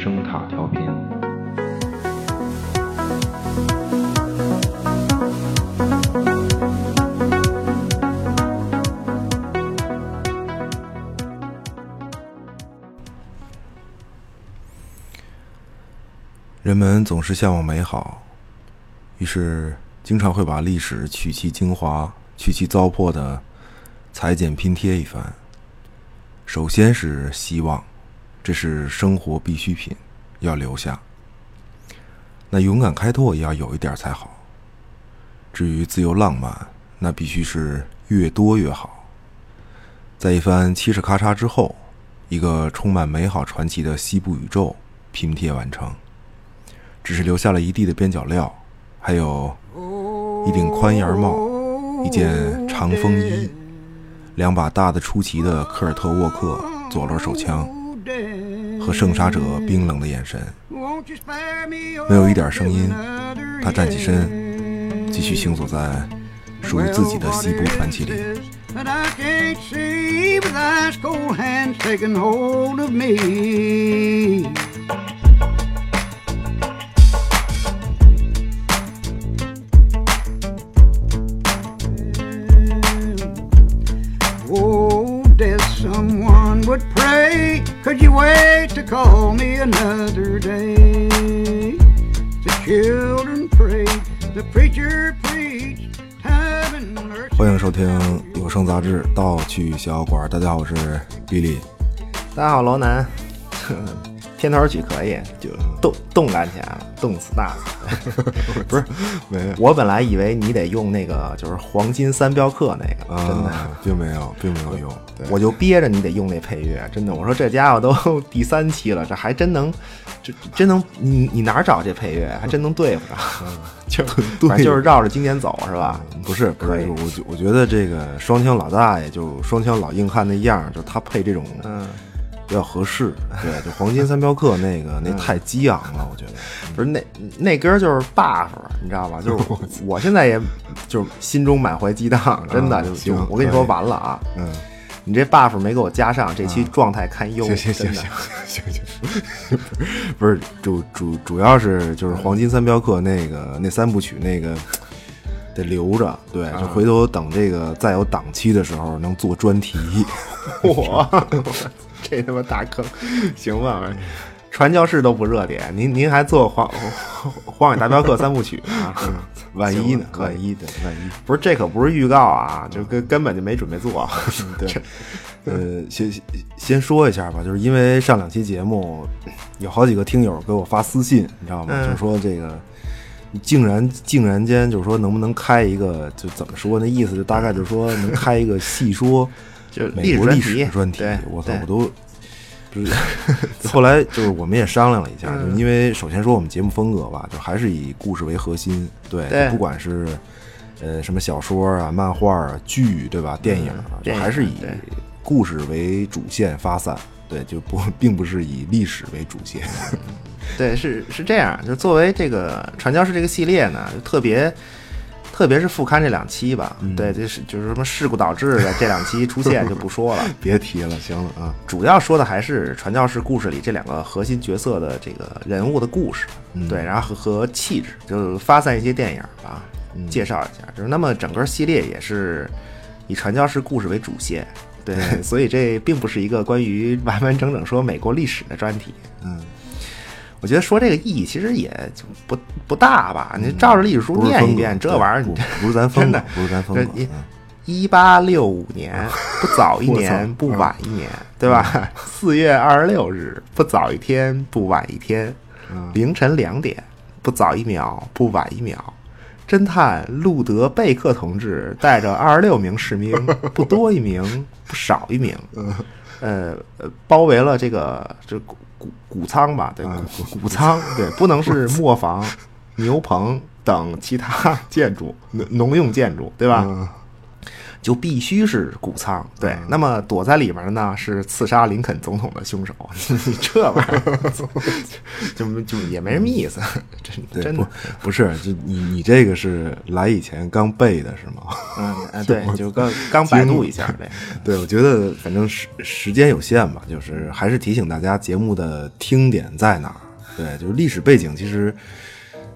声塔调频。人们总是向往美好，于是经常会把历史取其精华、去其糟粕的裁剪拼贴一番。首先是希望，这是生活必需品，要留下。那勇敢开拓也要有一点才好。至于自由浪漫，那必须是越多越好。在一番嘁哧咔嚓之后，一个充满美好传奇的西部宇宙拼贴完成。只是留下了一地的边角料，还有一顶宽檐帽，一件长风衣，两把大的出奇的科尔特沃克左轮手枪，和圣杀者冰冷的眼神。没有一点声音，他站起身，继续行走在属于自己的西部传奇里。Would pray. Could you wait to call me another day? The children prayed, the preacher preached. 欢迎收听有声杂志《盗趣小馆》。大家好，我是比利。大家好，罗南。片头曲可以，就动动感起来了，动次打次。不是，没有。我本来以为你得用那个，就是黄金三镖客那个，真的，并没有，并没有用。我就憋着你得用那配乐，真的。我说这家伙都 第三期了，这还真能，这真能，你你哪找这配乐？还真能对付上，就反正就是绕着经典走，是吧？不是，不是，我我觉得这个双枪老大爷，就双枪老硬汉那样，就他配这种，嗯。比较合适，对，就黄金三镖客那个那太激昂了，我觉得。不是那那歌就是 buff，你知道吧？就是 我现在也就是心中满怀激荡，真的就就我跟你说完了啊，嗯，你这 buff 没给我加上，这期状态堪忧，行行行行行行，不是主主主要是就是黄金三镖客那个那三部曲那个得留着，对，就回头等这个再有档期的时候能做专题，我。这他妈大坑，行吧？传教士都不热点，您您还做《黄荒野大镖客》三部曲啊？万一呢？万一的，万一不是这可不是预告啊，就根根本就没准备做。对，呃，先先说一下吧，就是因为上两期节目有好几个听友给我发私信，你知道吗？就是说这个竟然竟然间就是说能不能开一个，就怎么说那意思？就大概就是说能开一个细说。就美国历史专题，我操，我都就是。后来就是我们也商量了一下，就因为首先说我们节目风格吧，就还是以故事为核心，对，不管是呃什么小说啊、漫画啊、剧，对吧？电影就还是以故事为主线发散，对，就不并不是以历史为主线。对，是是这样，就作为这个传教士这个系列呢，就特别。特别是副刊这两期吧，对，这是就是什么事故导致的这两期出现就不说了，别提了，行了啊。主要说的还是传教士故事里这两个核心角色的这个人物的故事，对，然后和和气质，就发散一些电影啊，介绍一下。就是那么整个系列也是以传教士故事为主线，对，所以这并不是一个关于完完整整说美国历史的专题，嗯。我觉得说这个意义其实也就不不大吧，你照着历史书念一遍，这玩意儿你不是咱疯的，不是咱。一八六五年，不早一 年，不晚一年，对吧？四月二十六日，不早一天，不晚一天。凌晨两点，不早一秒，不晚一秒。侦探路德贝克同志带着二十六名士兵，不多一名，不少一名，呃呃，包围了这个这。谷谷仓吧，对，谷谷仓，对，不能是磨坊、牛棚等其他建筑，农用建筑，对吧？就必须是谷仓。对，那么躲在里面的呢是刺杀林肯总统的凶手。这玩意儿 就就也没什么意思，真真的不是。就你你这个是来以前刚背的是吗？嗯，对，就刚刚百度一下呗。对，我觉得反正时时间有限吧，就是还是提醒大家节目的听点在哪儿。对，就是历史背景其实。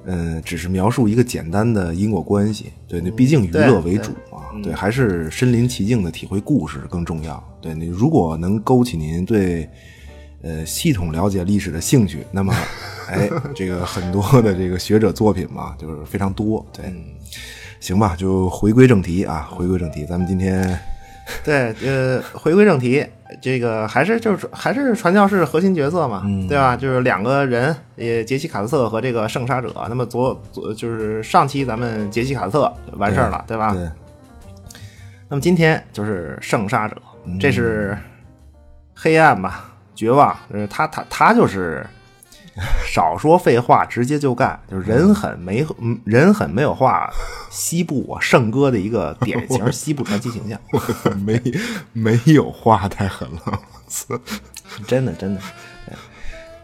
嗯，只是描述一个简单的因果关系。对，那毕竟娱乐为主嘛。对，还是身临其境的体会故事更重要。对你如果能勾起您对呃系统了解历史的兴趣，那么哎，这个很多的这个学者作品嘛，就是非常多。对，行吧，就回归正题啊，回归正题，咱们今天。对，呃，回归正题，这个还是就是还是传教士核心角色嘛，对吧？就是两个人，也杰西卡特和这个圣杀者。那么昨昨就是上期咱们杰西卡特完事儿了，对吧？对。那么今天就是圣杀者，这是黑暗吧？绝望，呃，他他他就是。少说废话，直接就干，就是人狠没人狠没有话，西部我圣哥的一个典型西部传奇形象，没没有话太狠了，真的真的，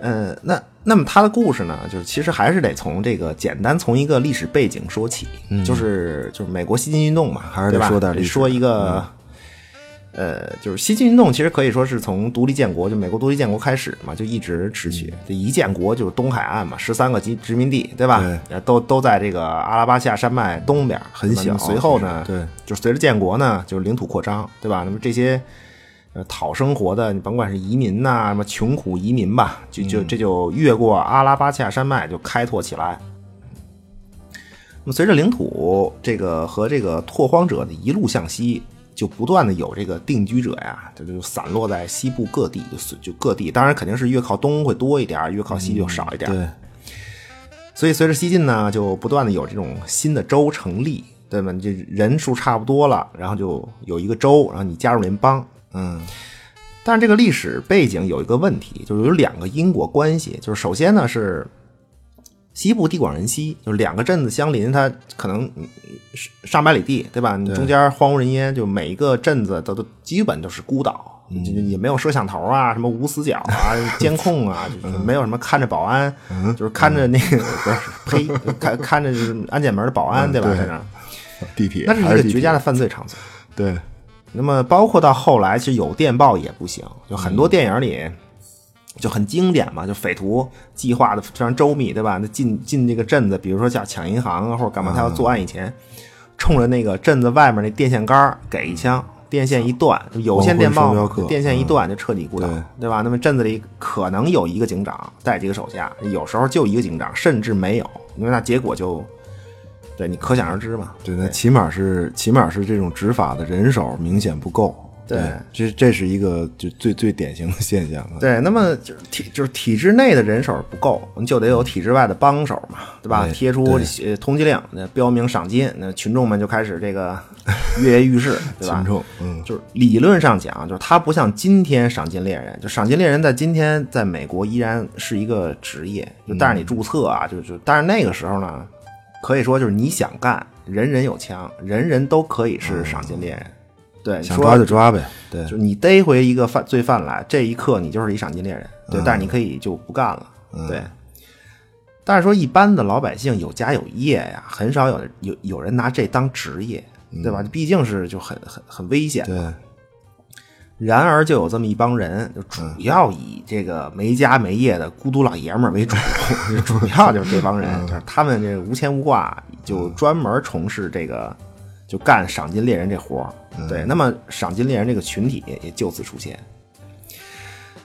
呃，那那么他的故事呢，就是其实还是得从这个简单从一个历史背景说起，就是就是美国西进运动嘛，还是得说点说一个。呃，就是西进运动，其实可以说是从独立建国，就美国独立建国开始嘛，就一直持续。这一建国就是东海岸嘛，十三个殖殖民地，对吧？对，都都在这个阿拉巴夏山脉东边，很小。随后呢，对，就随着建国呢，就是领土扩张，对吧？那么这些呃讨生活的，你甭管是移民呐，什么穷苦移民吧，就就这就越过阿拉巴夏山脉就开拓起来。那么随着领土这个和这个拓荒者的一路向西。就不断的有这个定居者呀，就就散落在西部各地，就就各地，当然肯定是越靠东会多一点，越靠西就少一点。对。所以随着西晋呢，就不断的有这种新的州成立，对吧？这人数差不多了，然后就有一个州，然后你加入联邦。嗯。但是这个历史背景有一个问题，就是有两个因果关系，就是首先呢是。西部地广人稀，就是两个镇子相邻，它可能上百里地，对吧？你中间荒无人烟，就每一个镇子都都基本都是孤岛，也没有摄像头啊，什么无死角啊、监控啊，就是没有什么看着保安，就是看着那个不是呸，看看着安检门的保安，对吧？在那地铁，那是一个绝佳的犯罪场所。对，那么包括到后来，其实有电报也不行，就很多电影里。就很经典嘛，就匪徒计划的非常周密，对吧？那进进这个镇子，比如说像抢银行啊，或者干嘛，他要作案以前，冲着那个镇子外面那电线杆给一枪，电线一断，有线电报，电线一断就彻底孤岛，对吧？那么镇子里可能有一个警长带几个手下，有时候就一个警长，甚至没有，因为那结果就，对你可想而知嘛。对，那起码是起码是这种执法的人手明显不够。对，这这是一个就最最典型的现象。对，那么就是体就是体制内的人手不够，你就得有体制外的帮手嘛，对吧？贴出通缉令，那标明赏金，那群众们就开始这个跃跃欲试，对吧？群众，嗯，就是理论上讲，就是他不像今天赏金猎人，就赏金猎人在今天在美国依然是一个职业，就但是你注册啊，就就但是那个时候呢，可以说就是你想干，人人有枪，人人都可以是赏金猎人。对，想抓就抓呗。对，就你逮回一个犯罪犯来，这一刻你就是一赏金猎人。对，但是你可以就不干了。对，但是说一般的老百姓有家有业呀，很少有有有人拿这当职业，对吧？毕竟是就很很很危险。对。然而就有这么一帮人，就主要以这个没家没业的孤独老爷们儿为主，主要就是这帮人，他们这无牵无挂，就专门从事这个。就干赏金猎人这活儿，对，那么赏金猎人这个群体也就此出现。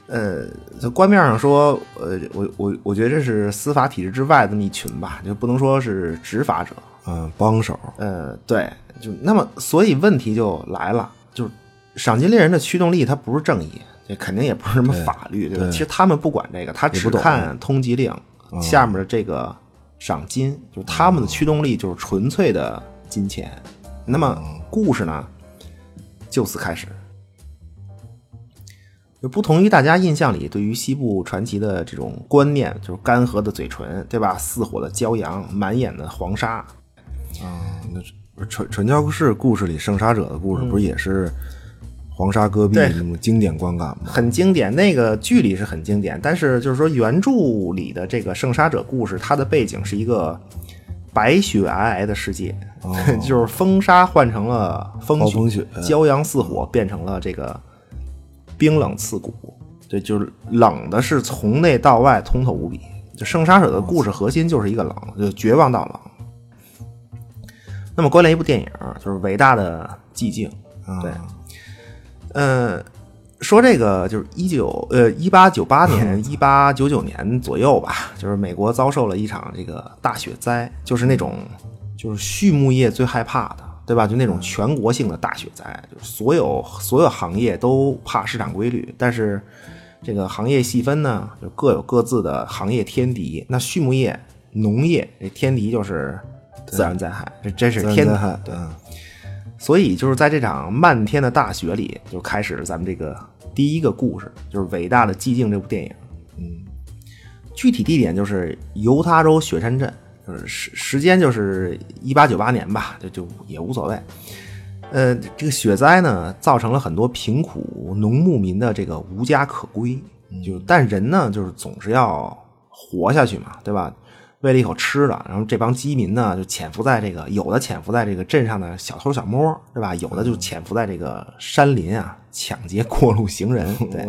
呃，在官面上说，呃，我我我觉得这是司法体制之外这么一群吧，就不能说是执法者，嗯，帮手。呃，对，就那么，所以问题就来了，就是赏金猎人的驱动力，它不是正义，这肯定也不是什么法律，对吧？其实他们不管这个，他只看通缉令下面的这个赏金，就是他们的驱动力就是纯粹的金钱。那么故事呢，就此开始。就不同于大家印象里对于西部传奇的这种观念，就是干涸的嘴唇，对吧？似火的骄阳，满眼的黄沙。啊，那传传教士故事里圣杀者的故事，不是也是黄沙戈壁那种经典观感吗？很经典，那个剧里是很经典，但是就是说原著里的这个圣杀者故事，它的背景是一个白雪皑皑的世界，就是风沙换成了风雪骄阳似火变成了这个冰冷刺骨，对，就是冷的是从内到外通透无比。就圣杀手的故事核心就是一个冷，就绝望到冷。那么关联一部电影，就是《伟大的寂静》，对，呃，说这个就是一九呃一八九八年一八九九年左右吧，就是美国遭受了一场这个大雪灾，就是那种就是畜牧业最害怕的，对吧？就那种全国性的大雪灾，就是所有所有行业都怕市场规律，但是这个行业细分呢，就各有各自的行业天敌。那畜牧业、农业这天敌就是自然灾害，这真是天灾害，对。嗯所以就是在这场漫天的大雪里，就开始咱们这个第一个故事，就是《伟大的寂静》这部电影。嗯，具体地点就是犹他州雪山镇，就是时时间就是一八九八年吧，就就也无所谓。呃，这个雪灾呢，造成了很多贫苦农牧民的这个无家可归。就但人呢，就是总是要活下去嘛，对吧？为了一口吃的，然后这帮饥民呢，就潜伏在这个有的潜伏在这个镇上的小偷小摸，对吧？有的就潜伏在这个山林啊，抢劫过路行人。对，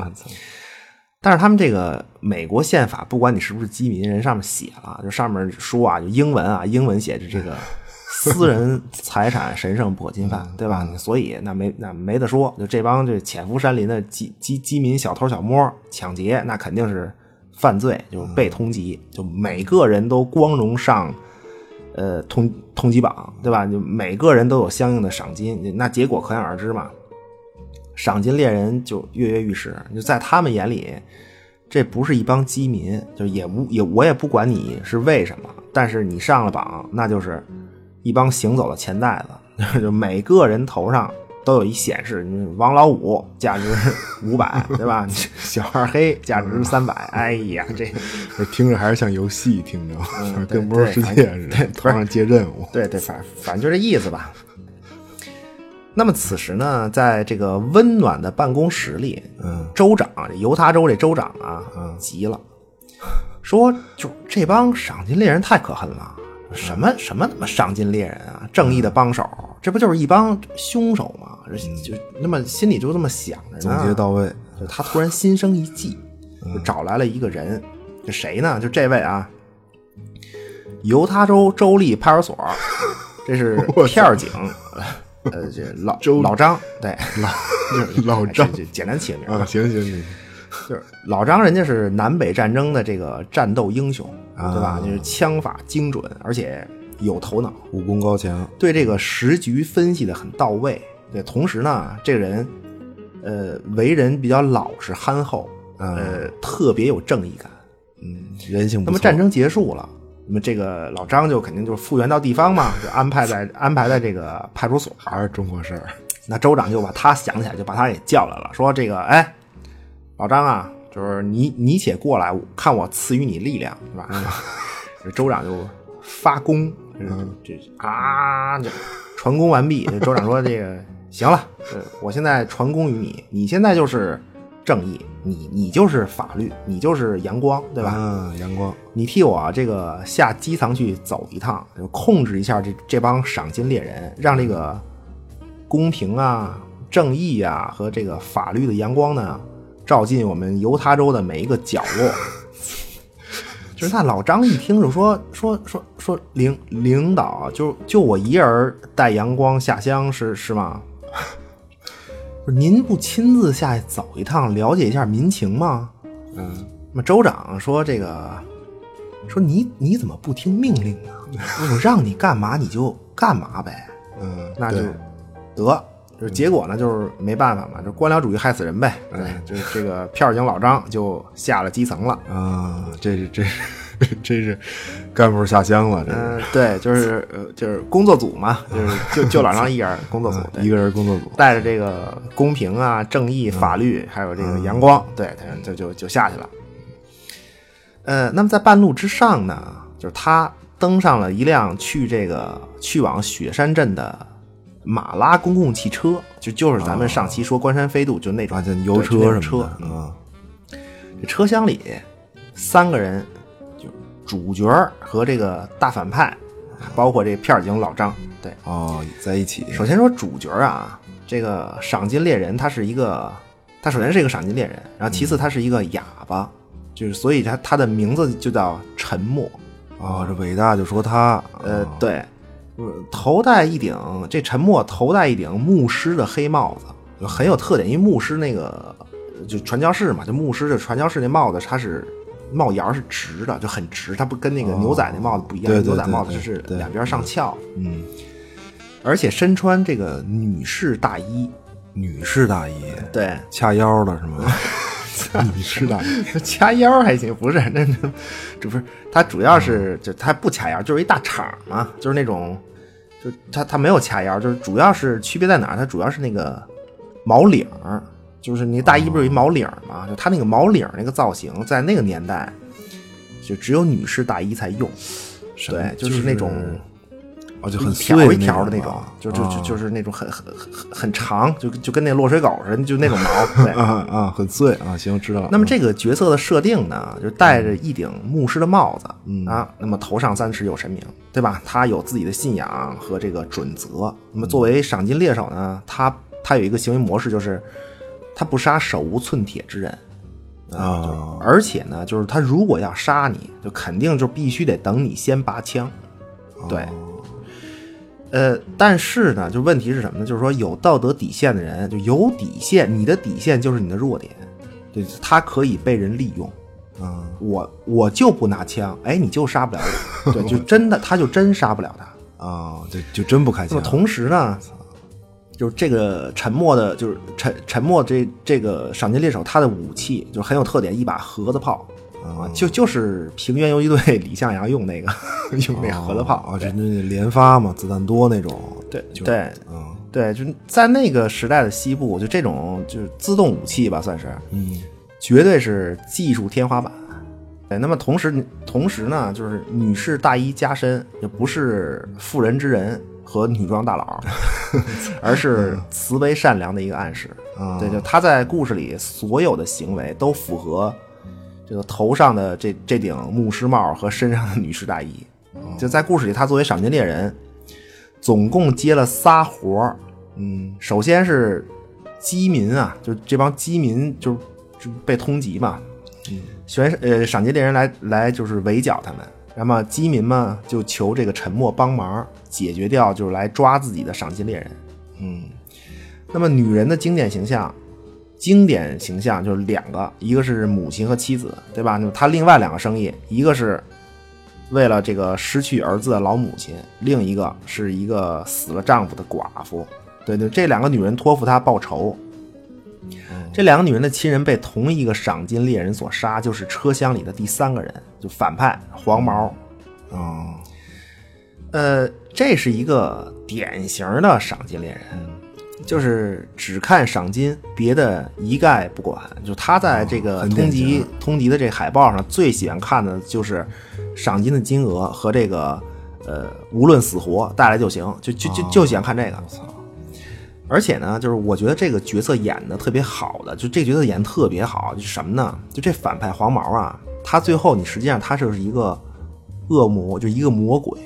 但是他们这个美国宪法，不管你是不是饥民，人上面写了，就上面说啊，就英文啊，英文写着这个 私人财产神圣不可侵犯，对吧？所以那没那没得说，就这帮这潜伏山林的饥饥饥民小偷小摸抢劫，那肯定是犯罪，就是被通缉，就每个人都光荣上。呃，通通缉榜，对吧？就每个人都有相应的赏金，那结果可想而知嘛。赏金猎人就跃跃欲试，就在他们眼里，这不是一帮饥民，就也无也我也不管你是为什么，但是你上了榜，那就是一帮行走的钱袋子，就每个人头上都有一显示，王老五价值 五百，对吧？小二黑价值三百，哎呀，这这听着还是像游戏，听着嗯跟魔兽世界似的，头上接任务。对对，反反正就这意思吧。那么此时呢，在这个温暖的办公室里，嗯，州长犹他州这州长啊，急了，说就这帮赏金猎人太可恨了，什么什么他妈赏金猎人啊，正义的帮手，这不就是一帮凶手吗？就那么心里就这么想着总。结到位，就他突然心生一计，就找来了一个人，这谁呢？就这位啊，犹他州州立派出所，这是 片儿警，呃，这老老张，对，老老张这这简单起个名儿啊，行行行，就是老张，人家是南北战争的这个战斗英雄，对吧？就是枪法精准，而且有头脑，武功高强，对这个时局分析的很到位。对，同时呢，这个人，呃，为人比较老实憨厚，呃，特别有正义感。嗯，人性。那么战争结束了，那么这个老张就肯定就是复员到地方嘛，就安排在安排在这个派出所。还是中国事儿，那州长就把他想起来，就把他给叫来了，说这个，哎，老张啊，就是你你且过来，看我赐予你力量，是吧？这州长就发功，这这啊，这传功完毕。这州长说：“这个行了，呃我现在传功于你，你现在就是正义，你你就是法律，你就是阳光，对吧？嗯，阳光，你替我这个下基层去走一趟，就控制一下这这帮赏金猎人，让这个公平啊、正义啊和这个法律的阳光呢，照进我们犹他州的每一个角落。就是那老张一听就说说说说领领导就就我一人带阳光下乡是是吗？不是您不亲自下去走一趟，了解一下民情吗？嗯，那么州长说：“这个，说你你怎么不听命令呢？我让你干嘛你就干嘛呗。嗯，那就得，就是结果呢，就是没办法嘛，就官僚主义害死人呗。对，就是这个片儿警老张就下了基层了。啊，这是这是 这是干部下乡了，这是。嗯，对，就是呃就是工作组嘛，就是就就老张一人工作组，一个人工作组，带着这个公平啊、正义、法律，还有这个阳光，对，他就就就下去了。呃，那么在半路之上呢，就是他登上了一辆去这个去往雪山镇的马拉公共汽车，就就是咱们上期说关山飞渡就那种油车什车么的啊，这车厢里三个人，就主角和这个大反派，包括这片儿警老张。对，哦，在一起，首先说主角啊，这个赏金猎人他是一个，他首先是一个赏金猎人，然后其次他是一个哑巴，就是所以他他的名字就叫沉默。哦，这伟大就说他，呃，对，呃头戴一顶这沉默头戴一顶牧师的黑帽子，就很有特点，因为牧师那个就传教士嘛，就牧师这传教士那帽子他是帽檐是直的，就很直，它不跟那个牛仔那帽子不一样，对对牛仔帽子就是两边上翘，嗯，而且身穿这个女士大衣，女士大衣，对，掐腰的是吗？女士大衣，掐腰还行，不是那那这不是它主要是就它不掐腰，就是一大敞嘛，就是那种，就它它没有掐腰，就是主要是区别在哪儿？它主要是那个毛领儿，就是你大衣不是有一毛领儿嘛？就它那个毛领儿那个造型，在那个年代就只有女士大衣才用，对，就就是那种。哦，就很一条一条的那种就就就就是那种很很很很很长，就就跟那落水狗似的，就那种毛。对，啊啊，很碎啊，行，知道了。那么这个角色的设定呢，就戴着一顶牧师的帽子，嗯啊，那么头上三尺有神明，对吧？他有自己的信仰和这个准则。那么作为赏金猎手呢，他他有一个行为模式，就是他不杀手无寸铁之人，啊，而且呢，就是他如果要杀你，就肯定就必须得等你先拔枪，对。呃，但是呢，就问题是什么呢？就是说有道德底线的人，就有底线，你的底线就是你的弱点，对，他可以被人利用。嗯，我我就不拿枪，哎，你就杀不了我，对，就真的他就真杀不了他。啊，就就真不开枪那么。同时呢，就是这个沉默的，就是沉沉默这这个赏金猎手，他的武器就很有特点，一把盒子炮啊，就就是平原游击队李向阳用那个用那盒子炮啊，这那连发嘛，子弹多那种。对就对嗯对，就在那个时代的西部，就这种就是自动武器吧，算是，嗯，绝对是技术天花板。对，那么同时同时呢，就是女士大衣加身，也不是妇人之仁和女装大佬，而是慈悲善良的一个暗示。啊对，就他在故事里所有的行为都符合这个头上的这这顶牧师帽和身上的女士大衣。就在故事里，他作为赏金猎人，总共接了仨活儿。嗯首先是饥民啊，就这帮饥民就就被通缉嘛，嗯选呃赏金猎人来来就是围剿他们，那么饥民嘛就求这个沉默帮忙解决掉，就是来抓自己的赏金猎人。嗯那么女人的经典形象，经典形象就是两个，一个是母亲和妻子，对吧？那么她另外两个生意，一个是为了这个失去儿子的老母亲，另一个是一个死了丈夫的寡妇。对对，这两个女人托付她报仇。这两个女人的亲人被同一个赏金猎人所杀，就是车厢里的第三个人，就反派黄毛。嗯呃，这是一个典型的赏金猎人，就是只看赏金，别的一概不管。就他在这个通缉、通缉的这海报上，最喜欢看的就是赏金的金额和这个呃，无论死活带来就行，就就就就喜欢看这个。而且呢，就是我觉得这个角色演的特别好的，就这个角色演的特别好，就是什么呢？就这反派黄毛啊，他最后你实际上他就是一个恶魔，就一个魔鬼。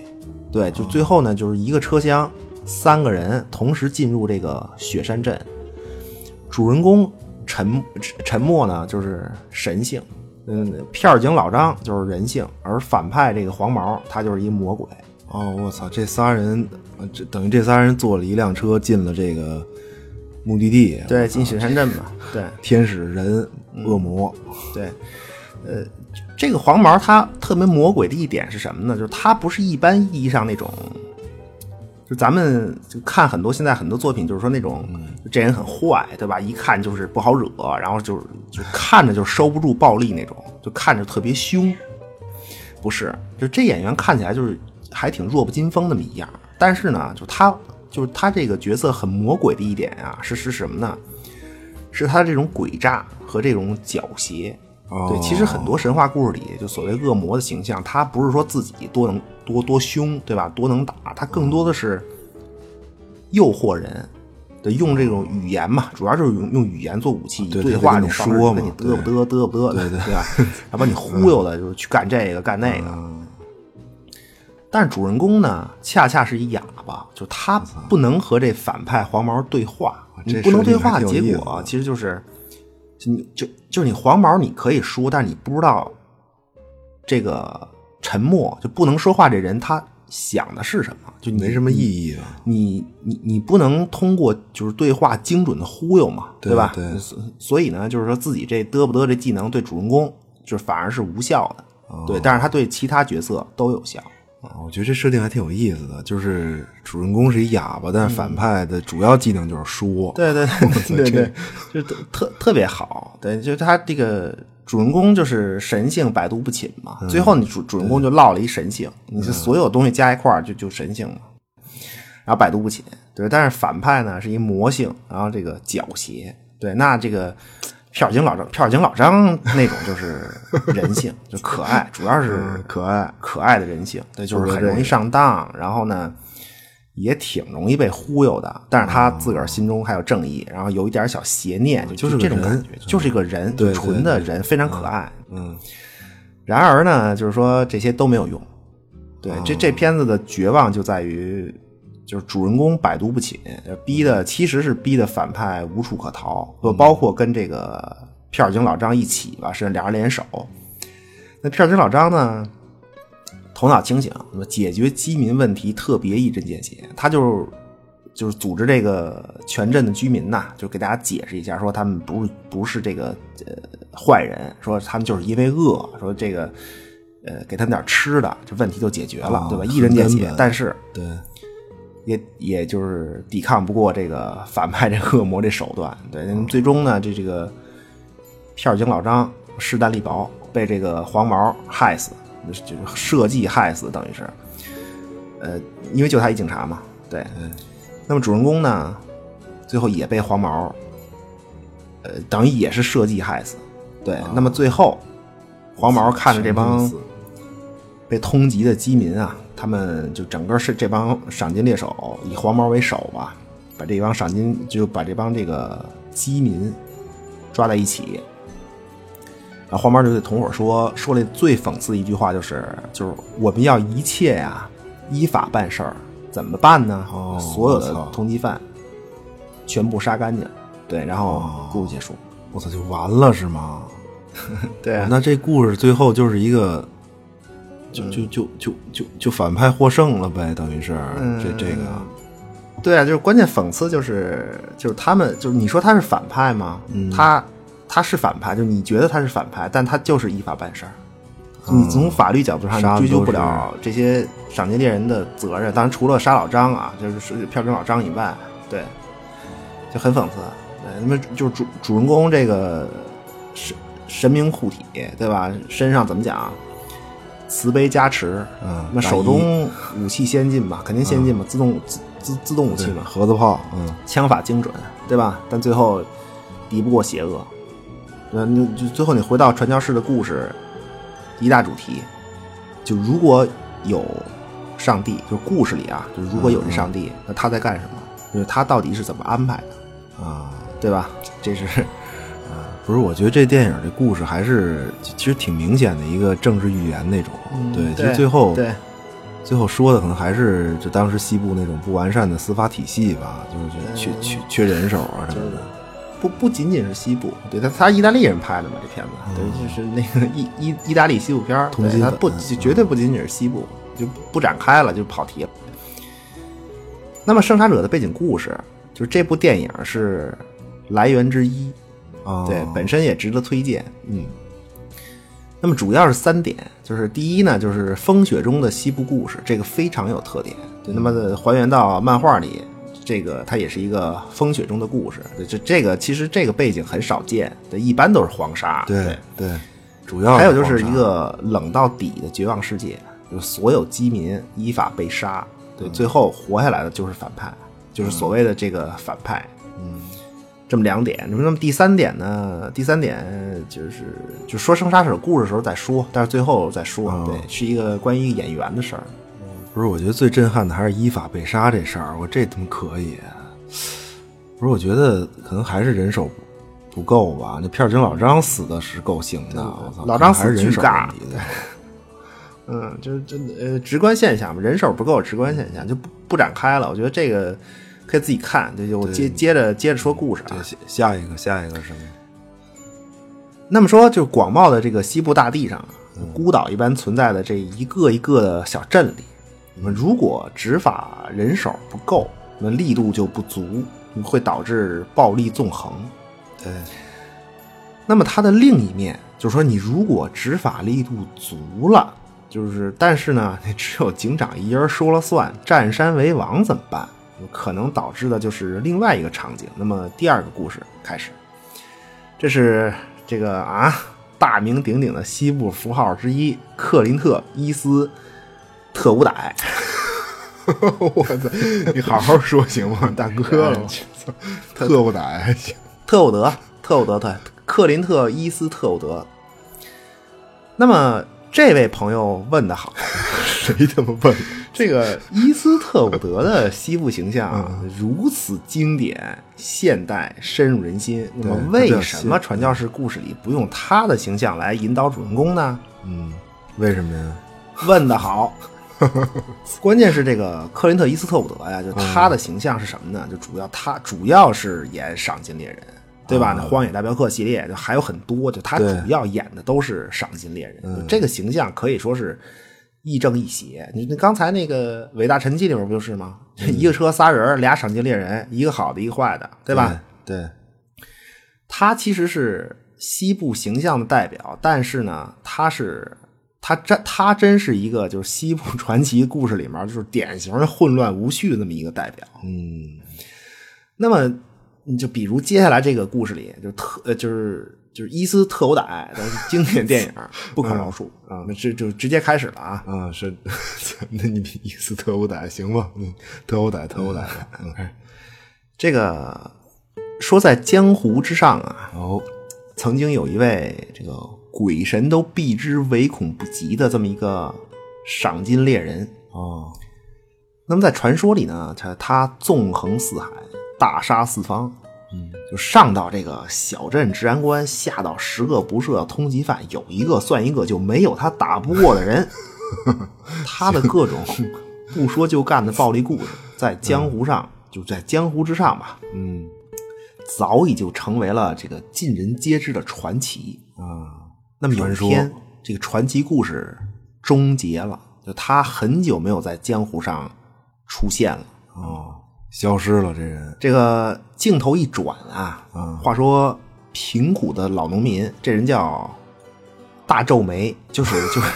对，就最后呢，就是一个车厢三个人同时进入这个雪山镇，主人公沉沉默呢就是神性，嗯，片儿警老张就是人性，而反派这个黄毛他就是一魔鬼。哦，我操，这仨人，等于这仨人坐了一辆车进了这个目的地。对，进雪山镇嘛，对。天使、人、恶魔。对，呃，这个黄毛他特别魔鬼的一点是什么呢？就是他不是一般意义上那种，就咱们就看很多现在很多作品，就是说那种、这人很坏，对吧？一看就是不好惹，然后就是就看着就收不住暴力那种，就看着特别凶。不是，就这演员看起来就是还挺弱不禁风那么一样，但是呢，就他就是他这个角色很魔鬼的一点啊，是是什么呢？是他这种诡诈和这种狡黠，哦对，其实很多神话故事里，就所谓恶魔的形象，他不是说自己多能多多凶，对吧？多能打，他更多的是诱惑人。对，用这种语言嘛，主要就是用用语言做武器，以对对话你这种说嘛跟你嘚不嘚嘚不嘚的，对吧？要把你忽悠的，就是去干这个干那个。嗯但是主人公呢，恰恰是一哑巴，就他不能和这反派黄毛对话，你不能对话，结果其实就是，就你就就是你黄毛你可以输，但是你不知道这个沉默就不能说话这人他想的是什么，就你没什么意义啊。你你你不能通过就是对话精准的忽悠嘛，对吧？对所所以呢，就是说自己这嘚不嘚这技能对主人公就是反而是无效的，哦对，但是他对其他角色都有效。啊，我觉得这设定还挺有意思的，就是主人公是一哑巴，但是反派的主要技能就是说。对对 对对对，就特特特别好。对，就是他这个主人公就是神性百毒不侵嘛，最后你主主人公就落了一神性，你是所有东西加一块儿就就神性嘛，然后百毒不侵。对，但是反派呢是一魔性，然后这个狡黠。对，那这个片儿警老张，片儿警老张那种就是人性，就可爱，主要是可爱可爱的人性。对，就是很容易上当，然后呢。也挺容易被忽悠的，但是他自个儿心中还有正义，然后有一点小邪念，就就是这种感觉，就是一个人，对纯的人，非常可爱。嗯，然而呢，就是说这些都没有用。对，这哦这片子的绝望就在于，就是主人公百毒不侵，逼的其实是逼的反派无处可逃，嗯包括跟这个片儿警老张一起吧，是俩人联手。那片儿警老张呢，头脑清醒，解决饥民问题特别一针见血。他就是就是组织这个全镇的居民呐，就给大家解释一下，说他们不是不是这个呃坏人，说他们就是因为饿，说这个呃给他们点吃的，这问题就解决了，哦对吧？一针见血。但是对，也也就是抵抗不过这个反派这恶魔这手段，对，那么最终呢，这这个片警老张势单力薄，被这个黄毛害死，就是设计害死，等于是，呃，因为就他一警察嘛，对，那么主人公呢，最后也被黄毛，呃，等于也是设计害死，对，那么最后黄毛看着这帮被通缉的饥民啊，他们就整个是这帮赏金猎手以黄毛为首吧，把这帮赏金就把这帮这个饥民抓在一起。然后黄毛就对同伙说，说了最讽刺的一句话就是，就是我们要一切呀依法办事儿，怎么办呢？哦所有的通缉犯全部杀干净，对，然后哦故事结束。我操，就完了是吗？对啊那这故事最后就是一个，就就就就就就反派获胜了呗，等于是这这个。对啊，就是关键讽刺就是就是他们就是你说他是反派吗？嗯他他是反派，就你觉得他是反派，但他就是依法办事儿。你从法律角度上你追究不了这些赏金猎人的责任，当然除了杀老张啊，就是是票警老张以外，对，就很讽刺。对，那么就是主主人公这个神神明护体，对吧？身上怎么讲？慈悲加持，嗯那手中武器先进吧，肯定先进嘛，自动自自自动武器对嘛，盒子炮，嗯，枪法精准，对吧？但最后敌不过邪恶。那你就最后你回到传教士的故事，一大主题，就如果有上帝，就是故事里啊，就如果有这上帝，那他在干什么？就是他到底是怎么安排的，啊，对吧？这是不是，我觉得这电影这故事还是其实挺明显的一个政治预言那种。对，其实最后对最后说的可能还是就当时西部那种不完善的司法体系吧，就是缺缺缺人手啊什么的。不不仅仅是西部，对他他意大利人拍的嘛，这片子，对，就是那个意意意大利西部片儿，对他不绝对不仅仅是西部，就不展开了，就跑题了。那么《生产者》的背景故事，就是这部电影是来源之一，啊，对，本身也值得推荐。嗯，那么主要是三点，就是第一呢，就是风雪中的西部故事，这个非常有特点。对，那么还原到漫画里，这个它也是一个风雪中的故事。对，这这个其实这个背景很少见，对，一般都是黄沙。对对，主要还有就是一个冷到底的绝望世界，就是所有饥民依法被杀，对，最后活下来的就是反派，就是所谓的这个反派。嗯，这么两点。那么第三点呢？第三点就是就说生杀手故事的时候再说，但是最后再说。哦对，是一个关于演员的事儿。不是，我觉得最震撼的还是依法被杀这事儿，我这他妈可以。不是，我觉得可能还是人手不不够吧。那片儿警老张死的是够行的，我操，老张还是人手死巨尬问题。嗯，就是这呃直观现象嘛，人手不够，直观现象就不不展开了。我觉得这个可以自己看，就就我接接着接着说故事啊对，。下下一个，下一个是什么？那么说，就是广袤的这个西部大地上，孤岛一般存在的这一个一个的小镇里，那么如果执法人手不够，那力度就不足，会导致暴力纵横。对，那么它的另一面就是说，你如果执法力度足了，就是但是呢，你只有警长一人说了算，占山为王怎么办？可能导致的就是另外一个场景。那么第二个故事开始，这是这个啊大名鼎鼎的西部符号之一——克林特·伊斯特伍歹。我操，你好好说行吗，大哥 了，特务歹还行。特伍德，特伍德，对，克林特·伊斯特伍德。那么这位朋友问的好，谁他妈问？这个伊斯特伍德的西部形象啊如此经典、现代、深入人心，那么为什么传教士故事里不用他的形象来引导主人公呢？嗯，为什么呀？问的好。关键是这个克林特·伊斯特伍德呀，就他的形象是什么呢？就主要他主要是演赏金猎人，对吧？那《荒野大镖客》系列就还有很多，就他主要演的都是赏金猎人，就这个形象可以说是亦正亦邪。你你刚才那个《伟大沉寂》里面不就是吗？一个车仨人，俩赏金猎人，一个好的，一个坏的，对吧？对？对，他其实是西部形象的代表，但是呢，他是他真他真是一个就是西部 传奇故事里面就是典型的混乱无序的那么一个代表。嗯，那么你就比如接下来这个故事里，就特呃就是就是伊斯特伍歹的经典电影不可饶恕啊，那这就直接开始了啊。啊是，那你比伊斯特务歹行吧？嗯，特务歹，特务歹吧。嗯，这个说在江湖之上啊，哦，曾经有一位这个鬼神都避之唯恐不及的这么一个赏金猎人。哦，那么在传说里呢，他他纵横四海，大杀四方，嗯，就上到这个小镇治安官，下到十个不赦通缉犯，有一个算一个，就没有他打不过的人。他的各种 不说就干的暴力故事，在江湖上，就在江湖之上吧，嗯早已就成为了这个尽人皆知的传奇。啊，那么有一天，这个传奇故事终结了，就他很久没有在江湖上出现了。哦，消失了这人。这个镜头一转啊，话说平谷的老农民，这人叫大皱眉，就是就是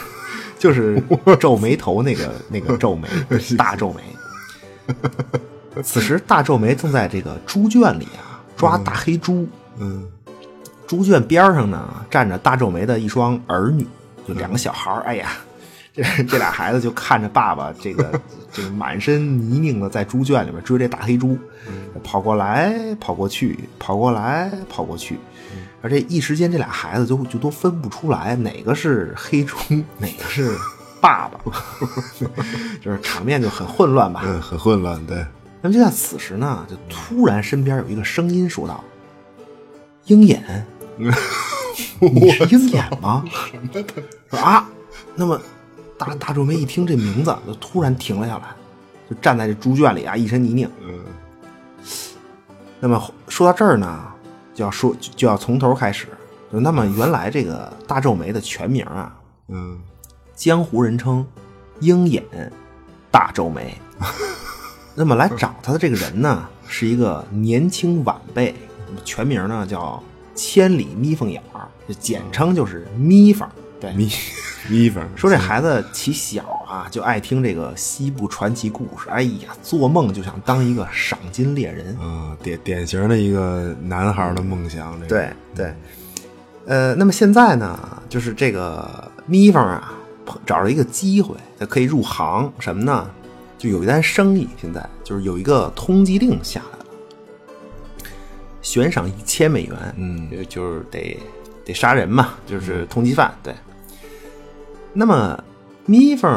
就是 皱眉头那个那个皱眉，大皱眉。此时，大皱眉正在这个猪圈里啊抓大黑猪。嗯猪圈边上呢站着大皱眉的一双儿女，就两个小孩儿。哎呀，这 这俩孩子就看着爸爸这个 这个满身泥泞的在猪圈里面追这大黑猪，跑过来跑过去，跑过来跑过去，而这一时间这俩孩子就就都分不出来哪个是黑猪，哪个是爸爸，就是场面就很混乱吧。嗯，很混乱，对。那么就在此时呢，就突然身边有一个声音说道：“鹰眼，你是鹰眼吗？”说啊，那么大大皱眉一听这名字，就突然停了下来，就站在这猪圈里啊，一身泥泞。嗯那么说到这儿呢，就要说就就要从头开始。就那么原来这个大皱眉的全名啊，嗯江湖人称鹰眼大皱眉。那么来找他的这个人呢，是一个年轻晚辈，全名呢叫千里眯缝眼儿，就简称就是眯缝。对，咪咪缝说这孩子起小啊，就爱听这个西部传奇故事，哎呀，做梦就想当一个赏金猎人。啊，典典型的一个男孩的梦想。这个对对，呃，那么现在呢，就是这个咪缝啊，找着一个机会，他可以入行，什么呢？就有一单生意，现在就是有一个通缉令下来了。悬赏一千美元，嗯就就是得得杀人嘛，就是通缉犯。对，那么咪缝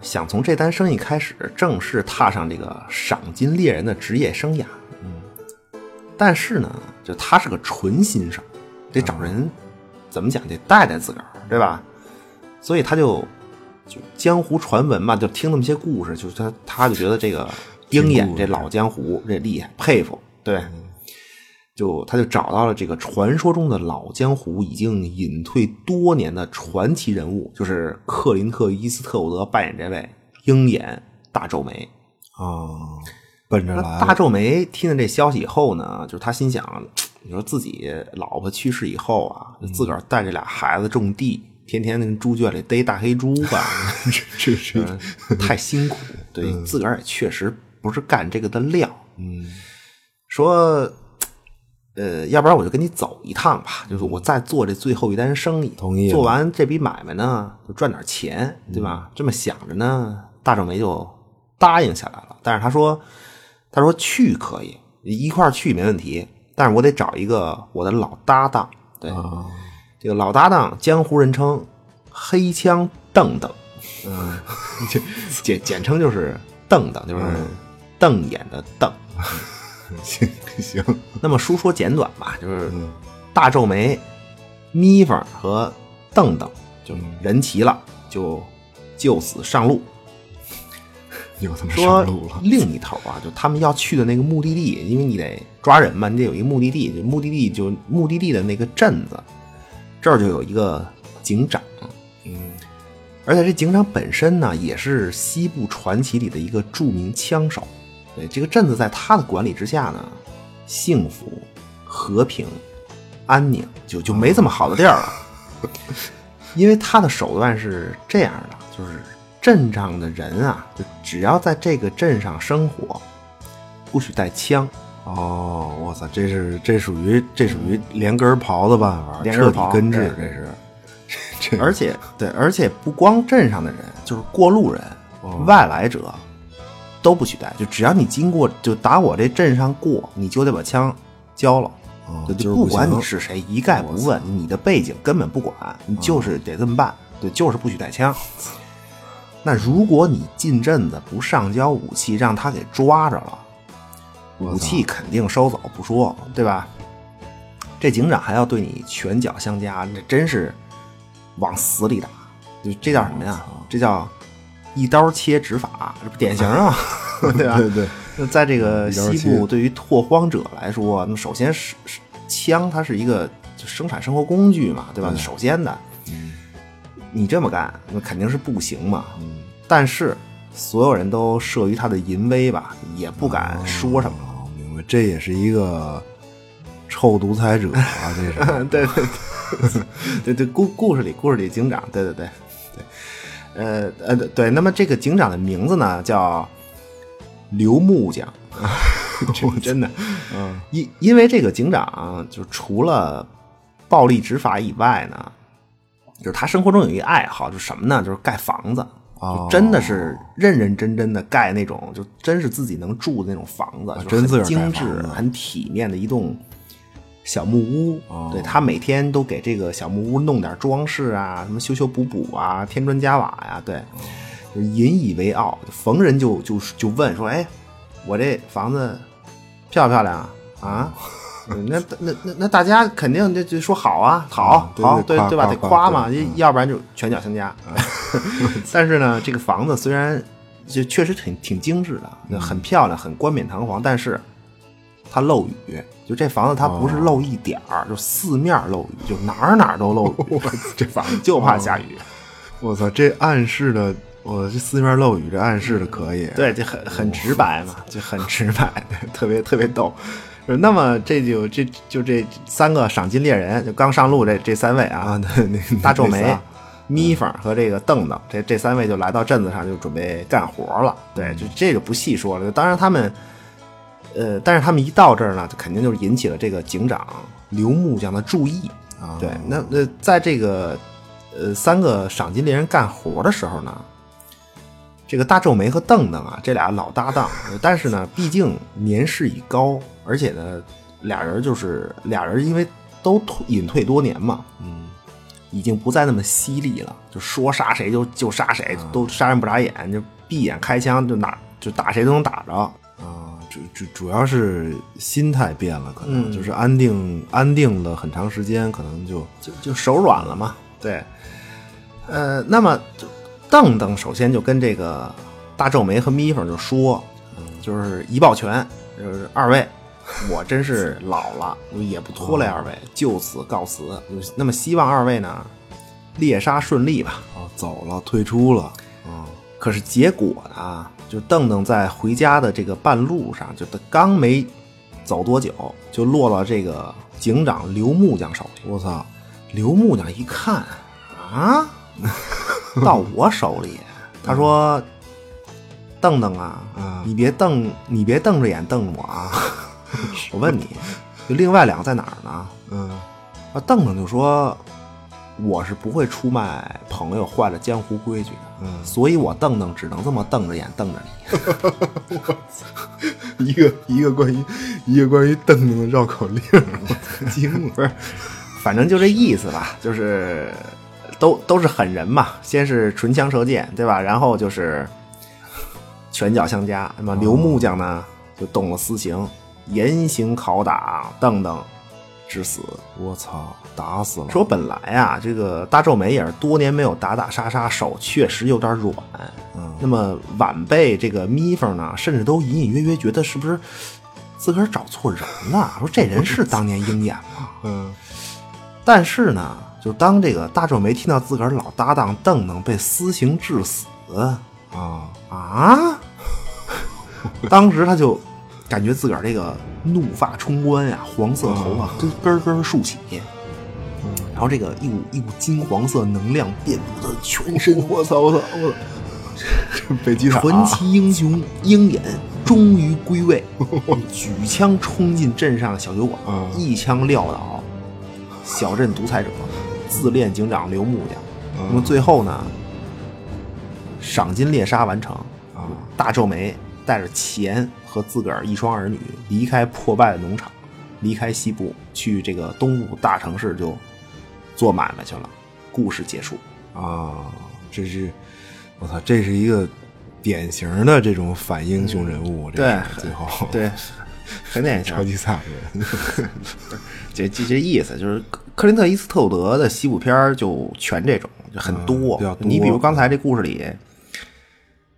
想从这单生意开始正式踏上这个赏金猎人的职业生涯，嗯，但是呢，就他是个纯新手，得找人怎么讲得带带自个儿，对吧？所以他就就江湖传闻嘛，就听那么些故事，就是他他就觉得这个鹰眼这老江湖这厉害，佩服，对。就他就找到了这个传说中的老江湖已经隐退多年的传奇人物，就是克林特·伊斯特伍德扮演这位鹰眼大皱眉。啊，奔着来，大皱眉听了这消息以后呢，就是他心想，你说自己老婆去世以后啊，就自个儿带着俩孩子种地，天天那猪圈里逮大黑猪吧，这这这太辛苦，对、自个儿也确实不是干这个的料。嗯说，呃，要不然我就跟你走一趟吧，就是我再做这最后一单生意，同意做完这笔买卖呢，就赚点钱，对吧？这么想着呢，大皱眉就答应下来了。但是他说，他说去可以一块去没问题，但是我得找一个我的老搭档。对，啊，这个老搭档，江湖人称黑枪邓邓，嗯，简简称就是邓邓，就是瞪眼的瞪。行行，那么书说简短吧，就是大皱眉、眯缝和邓邓就人齐了，就就此上路。又他妈说上路了，另一头啊，就他们要去的那个目的地，因为你得抓人嘛，你得有一个目的地，就目的地就目的地的那个镇子，这儿就有一个警长，嗯。而且这警长本身呢，也是西部传奇里的一个著名枪手。对，这个镇子在他的管理之下呢，幸福、和平、安宁，就就没这么好的地儿了。因为他的手段是这样的，就是镇上的人啊，就只要在这个镇上生活，不许带枪。哦，我操，这是这属于这属于连根儿刨的办法，彻连根儿刨底根治，这是，这而且对，而且不光镇上的人，就是过路人、哦外来者都不许带。就只要你经过，就打我这镇上过，你就得把枪交了。就就是不管你是谁，一概不问，你的背景根本不管，你就是得这么办。对，就是不许带枪。那如果你进镇子不上交武器，让他给抓着了，武器肯定收走不说，对吧？这警长还要对你拳脚相加，这真是往死里打。就这叫什么呀？这叫一刀切执法，这不典型啊，对吧？对对，那在这个西部，对于拓荒者来说，那么首先是是枪，它是一个就生产生活工具嘛，对吧？对首先的，你这么干，那肯定是不行嘛。嗯但是所有人都慑于他的淫威吧，也不敢说什么。哦，明白，这也是一个臭独裁者啊，这是，对对对 对对，故故事里故事里警长，对对对对，呃呃对，那么这个警长的名字呢叫刘木匠，这真的，嗯因因为这个警长就除了暴力执法以外呢，就是他生活中有一个爱好，就是什么呢？就是盖房子。哦就真的是认认真真的盖那种，就真是自己能住的那种房子，就是很精致、很体面的一栋小木屋。哦对他每天都给这个小木屋弄点装饰啊，什么修修补补啊，添砖加瓦呀、对，就引以为傲。逢人就就就问说：“哎，我这房子漂不漂亮啊？”啊？那那那那大家肯定就就说好啊，好对好，对对吧？得夸嘛，嗯要不然就拳脚相加。但是呢，这个房子虽然就确实挺挺精致嗯的，很漂亮，很冠冕堂皇，但是它漏雨。就这房子，它不哦是漏一点儿，就四面漏雨，就哪儿哪儿都漏雨。这房子就怕下雨。我操，这暗示的，我这四面漏雨，这暗示的可以，对，就很很直白嘛，就很直白，特别特别逗。那么这就这就这三个赏金猎人，就刚上路这这三位啊大皱眉那仨、咪缝和这个邓邓，这这三位就来到镇子上，就准备干活了。对，就这个不细说了。当然他们，呃，但是他们一到这儿呢，就肯定就是引起了这个警长刘木匠的注意。啊，对，那那在这个呃三个赏金猎人干活的时候呢，这个大皱眉和邓邓啊，这俩老搭档，呃 但是呢，毕竟年事已高，而且呢，俩人就是俩人，因为都退隐退多年嘛，嗯，已经不再那么犀利了，就说杀谁就就杀谁，都杀人不眨眼，就闭眼开枪，就哪就打谁都能打着。啊，主主主要是心态变了，可能嗯就是安定安定了很长时间，可能就就就手软了嘛。对，呃，那么就邓邓首先就跟这个大皱眉和眯缝就说，嗯就是一抱拳，就是二位，我真是老了，也不拖累二位，就此告辞。就那么希望二位呢，猎杀顺利吧。啊走了，退出了，嗯可是结果呢，就邓邓在回家的这个半路上，就他刚没走多久，就落到这个警长刘木匠手里。我操，刘木匠一看啊，到我手里，他说：“邓邓啊，啊你别瞪，你别瞪着眼瞪着我啊！我问你，就另外两个在哪儿呢嗯？”啊，邓邓就说：“我是不会出卖朋友坏了江湖规矩的，嗯所以我邓邓只能这么瞪着眼瞪着你。一个一个关于一个关于邓邓的绕口令，我惊了，不是，反正就这意思吧，就是都都是狠人嘛。先是唇枪舌剑，对吧？然后就是拳脚相加。那么刘木匠呢，就动了私刑，严刑拷打邓邓，致死。我操，打死了，说本来啊，这个大皱眉也是多年没有打打杀杀，手确实有点软。嗯那么晚辈这个眯缝呢，甚至都隐隐约约觉得是不是自个儿找错人了？说这人是当年鹰眼吗？嗯但是呢，就当这个大皱眉听到自个儿老搭档邓邓被私刑致死啊啊，当时他就感觉自个儿这个怒发冲冠呀，黄色头发根根根竖起，然后这个一股一股金黄色能量遍布他的全身。我操我操我操，这北极塔传奇英雄鹰眼终于归位，举枪冲进镇上的小酒馆，嗯一枪撂倒小镇独裁者、自恋警长刘木匠。那么最后呢，赏金猎杀完成啊，大皱眉带着钱和自个儿一双儿女离开破败的农场，离开西部，去这个东部大城市就做买卖去了。故事结束。啊，这是我操，这是一个典型的这种反英雄人物，这对最后对，很典型 超。级赛亚人，这这这意思就是克克林特·伊斯特伍德的西部片就全这种，就很多。嗯比多你比如刚才这故事里，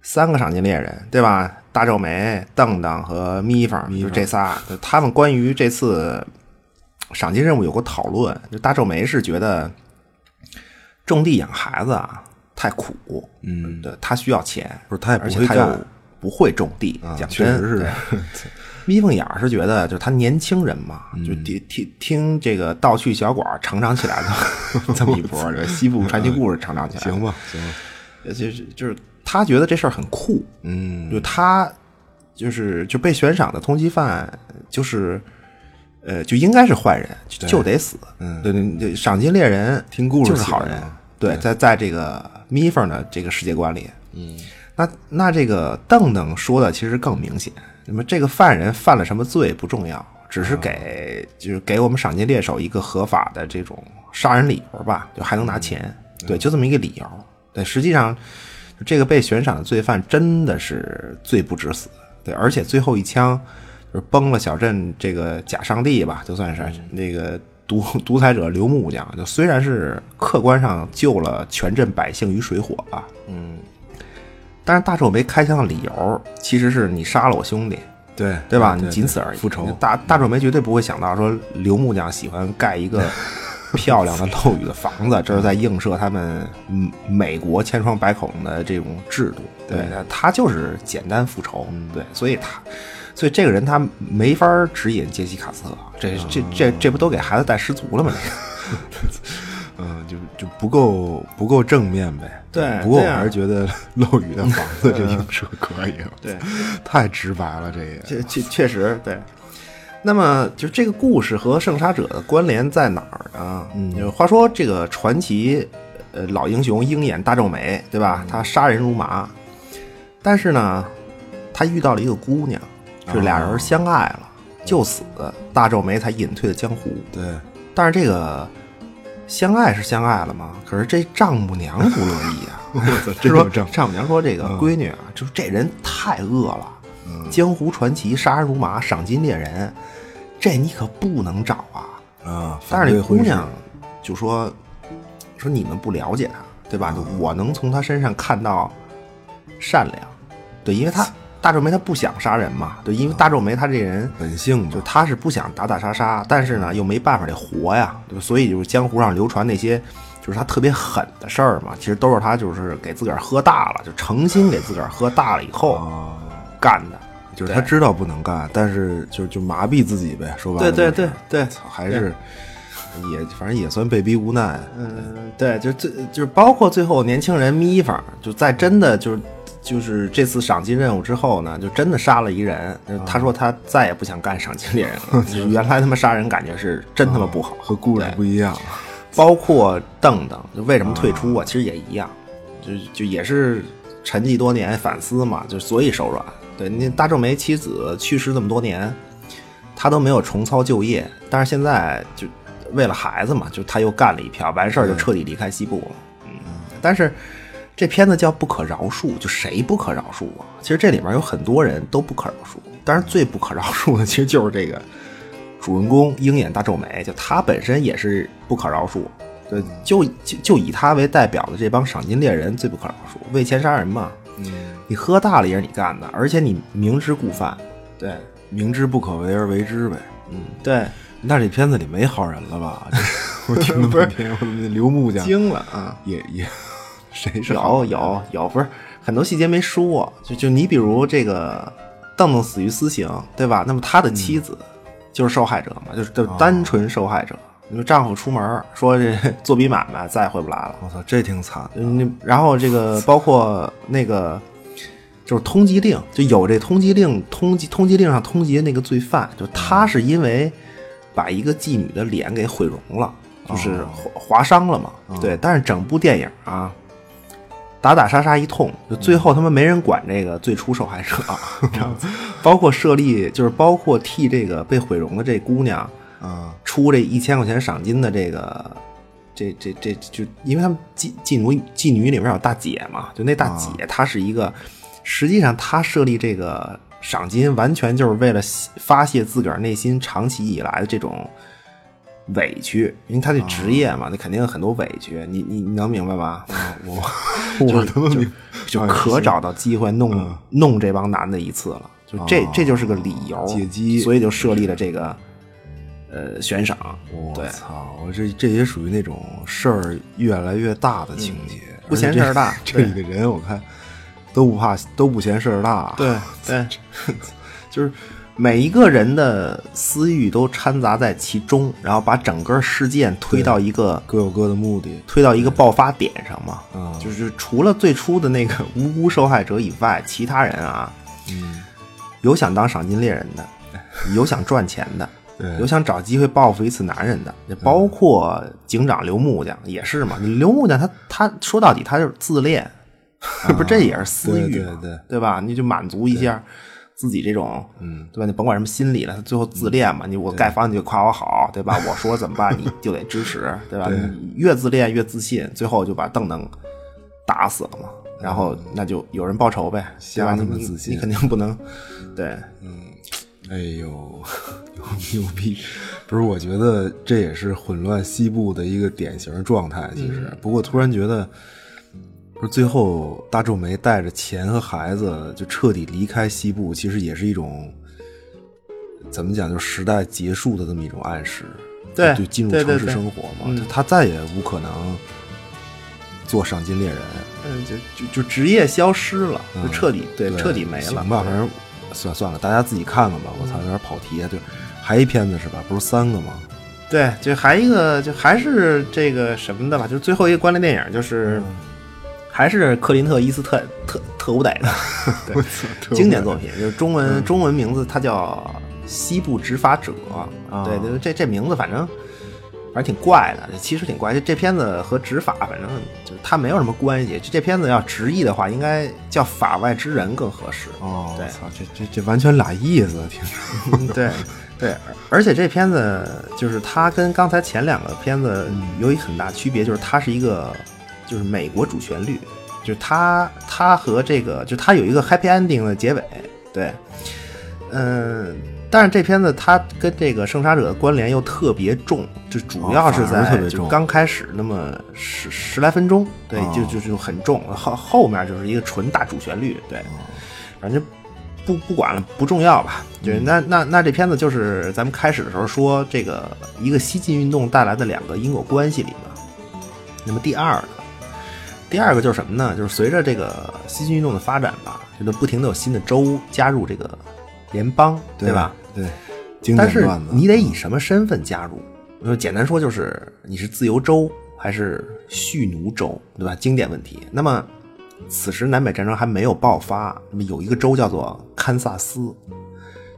三个赏金猎人，对吧？大皱眉、邓邓和咪方，就这仨，他们关于这次赏金任务有过讨论。就大皱眉是觉得种地养孩子啊太苦，嗯，对他需要钱，不是他也不而且他又会干不会种地，啊讲真确实是。对 眯缝眼儿是觉得，就是他年轻人嘛，嗯。就听听听这个盗趣小馆成长起来的 这么一波，这西部传奇故事成长起来，行吧行就是就是他觉得这事儿很酷，嗯。就他就是就被悬赏的通缉犯，就是呃就应该是坏人，就就得死，嗯。对对对，赏金猎人听故事就是好人。对，在在这个咪缝的这个世界观里，嗯，那那这个邓邓说的其实更明显，那么这个犯人犯了什么罪不重要，只是给、就是给我们赏金猎手一个合法的这种杀人理由吧，就还能拿钱，对，就这么一个理由。对，实际上这个被悬赏的罪犯真的是罪不至死，对，而且最后一枪就是崩了小镇这个假上帝吧，就算是那个独独裁者刘木匠，就虽然是客观上救了全镇百姓于水火吧，嗯，但是大皱眉开枪的理由其实是你杀了我兄弟，对对吧？你仅此而已。复仇，大大皱眉绝对不会想到说刘木匠喜欢盖一个 漂亮的漏雨的房子，这是在映射他们嗯美国千疮百孔的这种制度。对，他就是简单复仇。对，所以他，所以这个人他没法指引杰西卡斯特，这这这这不都给孩子带失足了吗？嗯，就就不够不够正面呗。对不过我还是觉得漏雨的房子这影射可以，对，太直白了，这也。确确确实对。那么，就这个故事和圣杀者的关联在哪儿呢？嗯，话说这个传奇，呃，老英雄鹰眼大皱眉，对吧？他杀人如麻，但是呢，他遇到了一个姑娘，就俩人相爱了。就此大皱眉才隐退了江湖。对，但是这个相爱是相爱了吗？可是这丈母娘不乐意啊。这说丈母娘说这个闺女啊，就是这人太恶了，江湖传奇，杀人如麻，赏金猎人，这你可不能找啊。啊，但是这姑娘就说说你们不了解他，对吧？我能从她身上看到善良，对，因为他大皱眉他不想杀人嘛，对，因为大皱眉他这人本性就他是不想打打杀杀，但是呢又没办法得活呀，对，所以就是江湖上流传那些就是他特别狠的事儿嘛，其实都是他就是给自个儿喝大了，就诚心给自个儿喝大了以后干的，就是他知道不能干，但是就就麻痹自己呗，说白了，对对对对，还是。也反正也算被逼无奈，嗯，对，就最就是包括最后年轻人咪方，就在真的就是就是这次赏金任务之后呢，就真的杀了一人。他说他再也不想干赏金猎人了，原来他妈杀人感觉是真他妈不好，和故事不一样。包括邓邓，就为什么退出啊？其实也一样，就就也是沉寂多年反思嘛，就所以手软。对，那大皱眉妻子去世这么多年，他都没有重操旧业，但是现在就。为了孩子嘛，就他又干了一票，完事儿就彻底离开西部了。嗯，但是这片子叫不可饶恕，就谁不可饶恕啊？其实这里面有很多人都不可饶恕，但是最不可饶恕的其实就是这个主人公鹰眼大皱眉，就他本身也是不可饶恕。对，就就就以他为代表的这帮赏金猎人最不可饶恕，为钱杀人嘛。嗯，你喝大了也是你干的，而且你明知故犯。对，明知不可为而为之呗。嗯，对。那这片子里没好人了吧？我听了半天，我刘木匠惊了啊！也也，谁是有有有？不是很多细节没说。就就你比如这个邓邓死于私刑，对吧？那么他的妻子就是受害者嘛，就是就单纯受害者。因为丈夫出门说这 做笔买卖再也回不来了。我操，这挺惨。嗯，然后这个 包括那个就是通缉令，就有这通缉令，通缉通缉令上通缉那个罪犯，就他是因为。把一个妓女的脸给毁容了，就是划划伤了嘛。对，但是整部电影啊，打打杀杀一通，就最后他们没人管这个最初受害者，包括设立，就是包括替这个被毁容的这姑娘啊出这一千块钱赏金的这个，这这这就因为他们妓妓女妓女里面有大姐嘛，就那大姐她是一个，实际上她设立这个。赏金完全就是为了发泄自个儿内心长期以来的这种委屈，因为他这职业嘛，那肯定很多委屈。你你你能明白吧？我我就就可找到机会弄弄这帮男的一次了，就这这就是个理由借机，所以就设立了这个呃悬赏。我操，我这这也属于那种事儿越来越大的情节，不嫌事儿大。这 里的人我看。都不怕，都不嫌事儿大。对对，就是每一个人的私欲都掺杂在其中，然后把整个事件推到一个各有各的目的，推到一个爆发点上嘛。嗯，就是除了最初的那个无辜受害者以外，其他人啊，嗯，有想当赏金猎人的，有想赚钱的，有想找机会报复一次男人的，也包括警长刘木匠也是嘛。你 刘木匠他他说到底他就是自恋。不，这也是私欲嘛，对对吧？你就满足一下自己这种，嗯，对吧？你甭管什么心理了，他最后自恋嘛。你我盖房你就夸我好，对吧？我说怎么办你就得支持，对吧？你越自恋越自信，最后就把邓邓打死了嘛。然后那就有人报仇呗，对吧？你你肯定不能，对，嗯，哎呦，牛 逼！不是，我觉得这也是混乱西部的一个典型状态。其实，不过突然觉得。不是最后大皱眉带着钱和孩子就彻底离开西部，其实也是一种怎么讲，就是时代结束的这么一种暗示。对，就进入城市生活嘛，他再也无可能做赏金猎人。嗯，就就就职业消失了，就彻底对彻底没了。行吧，反正算算了，大家自己看看吧。我操，有点跑题。对，还一片子是吧？不是三个吗？对，就还一个，就还是这个什么的吧。就是最后一个关联电影，就是。还是克林特·伊斯特特特务逮的，经典作品，就是中文中文名字，它叫《西部执法者》。对对，这这名字反正反反正挺怪的，其实挺怪。这这片子和执法反正就是它没有什么关系。这这片子要直译的话，应该叫《法外之人》更合适。哦，对操，这这这完全俩意思，听着。嗯对对，而且这片子就是它跟刚才前两个片子有一很大区别，就是它是一个就是美国主旋律，就是它它和这个就它有一个 happy ending 的结尾，对，嗯。但是这片子它跟这个《圣杀者》的关联又特别重，就主要是在就刚开始那么十十来分钟，对，哦就就就很重，后后面就是一个纯大主旋律，对，反正不不管了，不重要吧？就那那那这片子就是咱们开始的时候说这个一个西进运动带来的两个因果关系里嘛。那么第二个，第二个就是什么呢？就是随着这个西进运动的发展吧，就是不停的有新的州加入这个联邦，对吧？？对，经但是。你得以什么身份加入？就简单说就是你是自由州还是蓄奴州，对吧？经典问题。那么此时南北战争还没有爆发，那么有一个州叫做堪萨斯，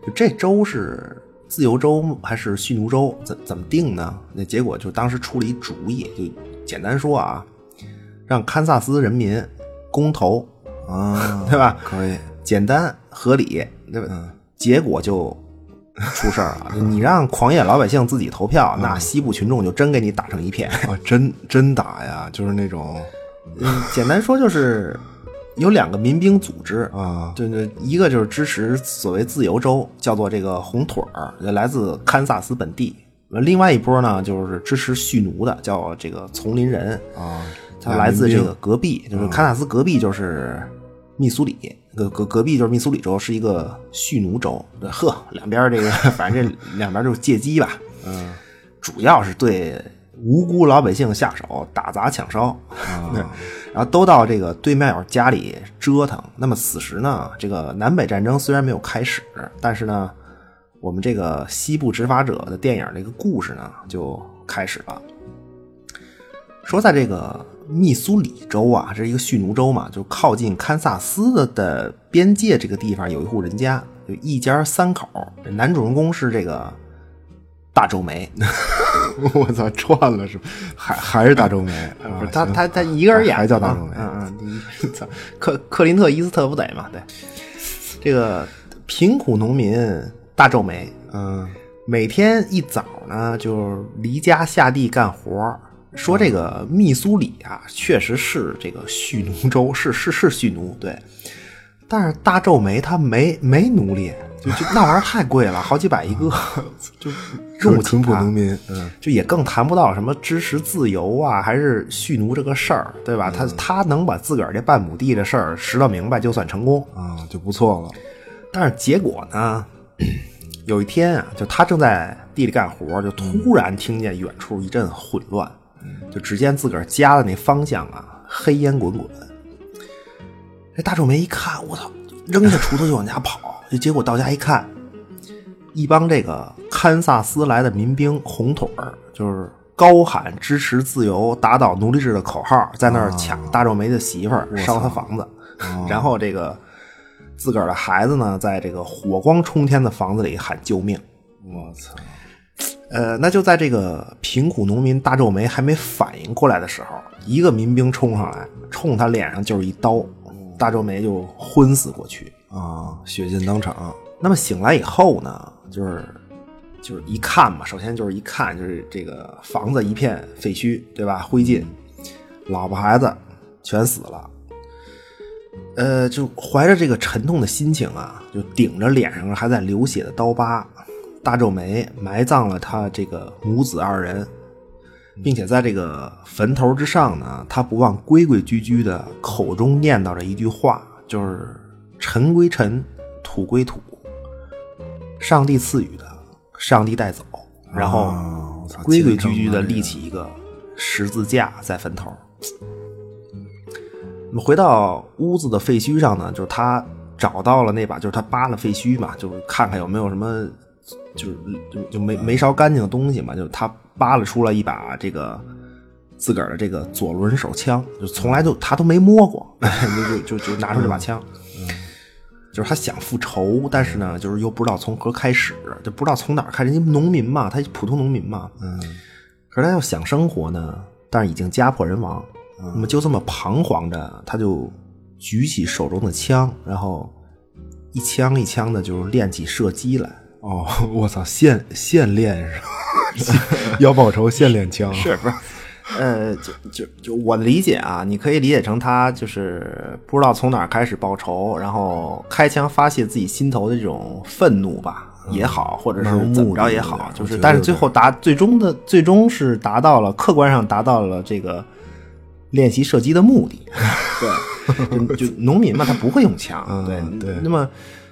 就这州是自由州还是蓄奴州？怎怎么定呢？那结果就当时出了一主意，就简单说啊，让堪萨斯人民公投，啊，对吧？可以，简单合理，对吧？结果就出事儿了。你让狂野老百姓自己投票，那西部群众就真给你打成一片。啊，真真打呀，就是那种 嗯，简单说就是有两个民兵组织，啊，对对，一个就是支持所谓自由州，叫做这个红腿儿，来自堪萨斯本地；另外一波呢，就是支持蓄奴的，叫这个丛林人啊，它来自这个隔壁，就是堪萨斯隔壁就是密苏里，隔隔隔壁就是密苏里州，是一个蓄奴州。呵，两边这个 反正这两边就是借机吧，嗯主要是对无辜老百姓下手，打砸抢烧，对，然后都到这个对面友家里折腾。那么此时呢，这个南北战争虽然没有开始，但是呢，我们这个西部执法者的电影这个故事呢就开始了。说在这个密苏里州啊，这是一个蓄奴州嘛，就靠近堪萨斯的的边界这个地方有一户人家，就一家三口，男主人公是这个大皱眉，我操，串了是吧？还还是大周梅，不是啊他他他一个人演还叫大皱眉嗯嗯，克克林特伊斯特不得嘛？对，这个贫苦农民大皱眉，嗯每天一早呢就离家下地干活儿。说这个密苏里啊，确实是这个蓄奴州，是是是蓄奴，对。但是大皱眉他没没奴隶，就就那玩意儿太贵了，好几百一个，就用不起它淳朴农民，嗯就也更谈不到什么支持自由啊，还是蓄奴这个事儿，对吧？他他能把自个儿这半亩地的事儿拾到明白，就算成功。啊，就不错了。但是结果呢，有一天啊，就他正在地里干活，就突然听见远处一阵混乱，就只见自个儿家的那方向啊，黑烟滚滚。这大皱眉一看，我操，扔下锄头就往家跑。这结果到家一看，一帮这个堪萨斯来的民兵红腿儿，就是高喊支持自由、打倒奴隶制的口号，在那儿抢大皱眉的媳妇儿，烧他房子，然后这个自个儿的孩子呢，在这个火光冲天的房子里喊救命。我操，呃，那就在这个贫苦农民大皱眉还没反应过来的时候，一个民兵冲上来，冲他脸上就是一刀，大皱眉就昏死过去。啊，血溅当场，那么醒来以后呢，就是就是一看嘛，首先就是一看就是这个房子一片废墟，对吧？灰烬，老婆孩子全死了。呃，就怀着这个沉痛的心情啊，就顶着脸上还在流血的刀疤，大皱眉埋葬了他这个母子二人，并且在这个坟头之上呢，他不忘规规矩矩的口中念叨着一句话，就是“尘归尘，土归土，上帝赐予的，上帝带走”，然后规规矩矩的立起一个十字架在坟头。那么回到屋子的废墟上呢，就是他找到了那把，就是他扒了废墟嘛，就是看看有没有什么，就是就就没没烧干净的东西嘛，就是他扒拉出来一把这个自个儿的这个左轮手枪，就从来就他都没摸过，就就就就拿出这把枪。就是他想复仇，但是呢，就是又不知道从何开始，就不知道从哪儿开始。人家农民嘛，他普通农民嘛，嗯，可是他要想生活呢，但是已经家破人亡，那么就这么彷徨着，他就举起手中的枪，然后一枪一枪的，就是练起射击来。哦，我操，现现练是吧？要报仇现练枪，是不是？呃，就就就我的理解啊，你可以理解成他就是不知道从哪儿开始报仇，然后开枪发泄自己心头的这种愤怒吧，也好，或者是怎么着也好，就是，但是最后达最终的最终是达到了客观上达到了这个练习射击的目的。对，就农民嘛，他不会用枪，对对，那么。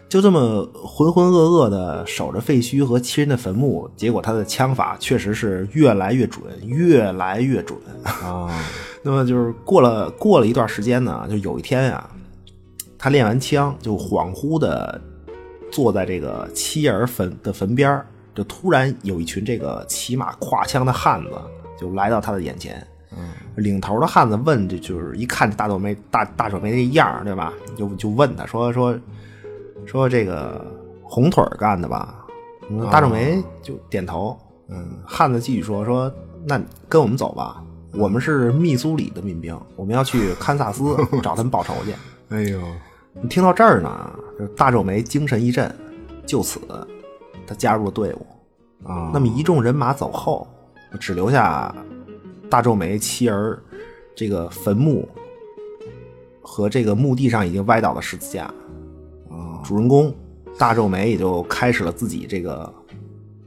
就这么浑浑噩噩的守着废墟和亲人的坟墓，结果他的枪法确实是越来越准，越来越准啊。那么就是过了过了一段时间呢，就有一天啊，他练完枪就恍惚的坐在这个妻儿坟的坟边就突然有一群这个骑马挎枪的汉子就来到他的眼前。嗯，领头的汉子问，这就是一看大皱眉大大手眉那样对吧？就就问他说说。说这个红腿干的吧，大皱眉就点头。嗯，汉子继续说说，那跟我们走吧，我们是密苏里的民兵，我们要去堪萨斯 找他们报仇去。哎呦，你听到这儿呢，大皱眉精神一振，就此他加入了队伍。啊，那么一众人马走后，只留下大皱眉妻儿这个坟墓和这个墓地上已经歪倒的十字架。主人公大皱眉也就开始了自己这个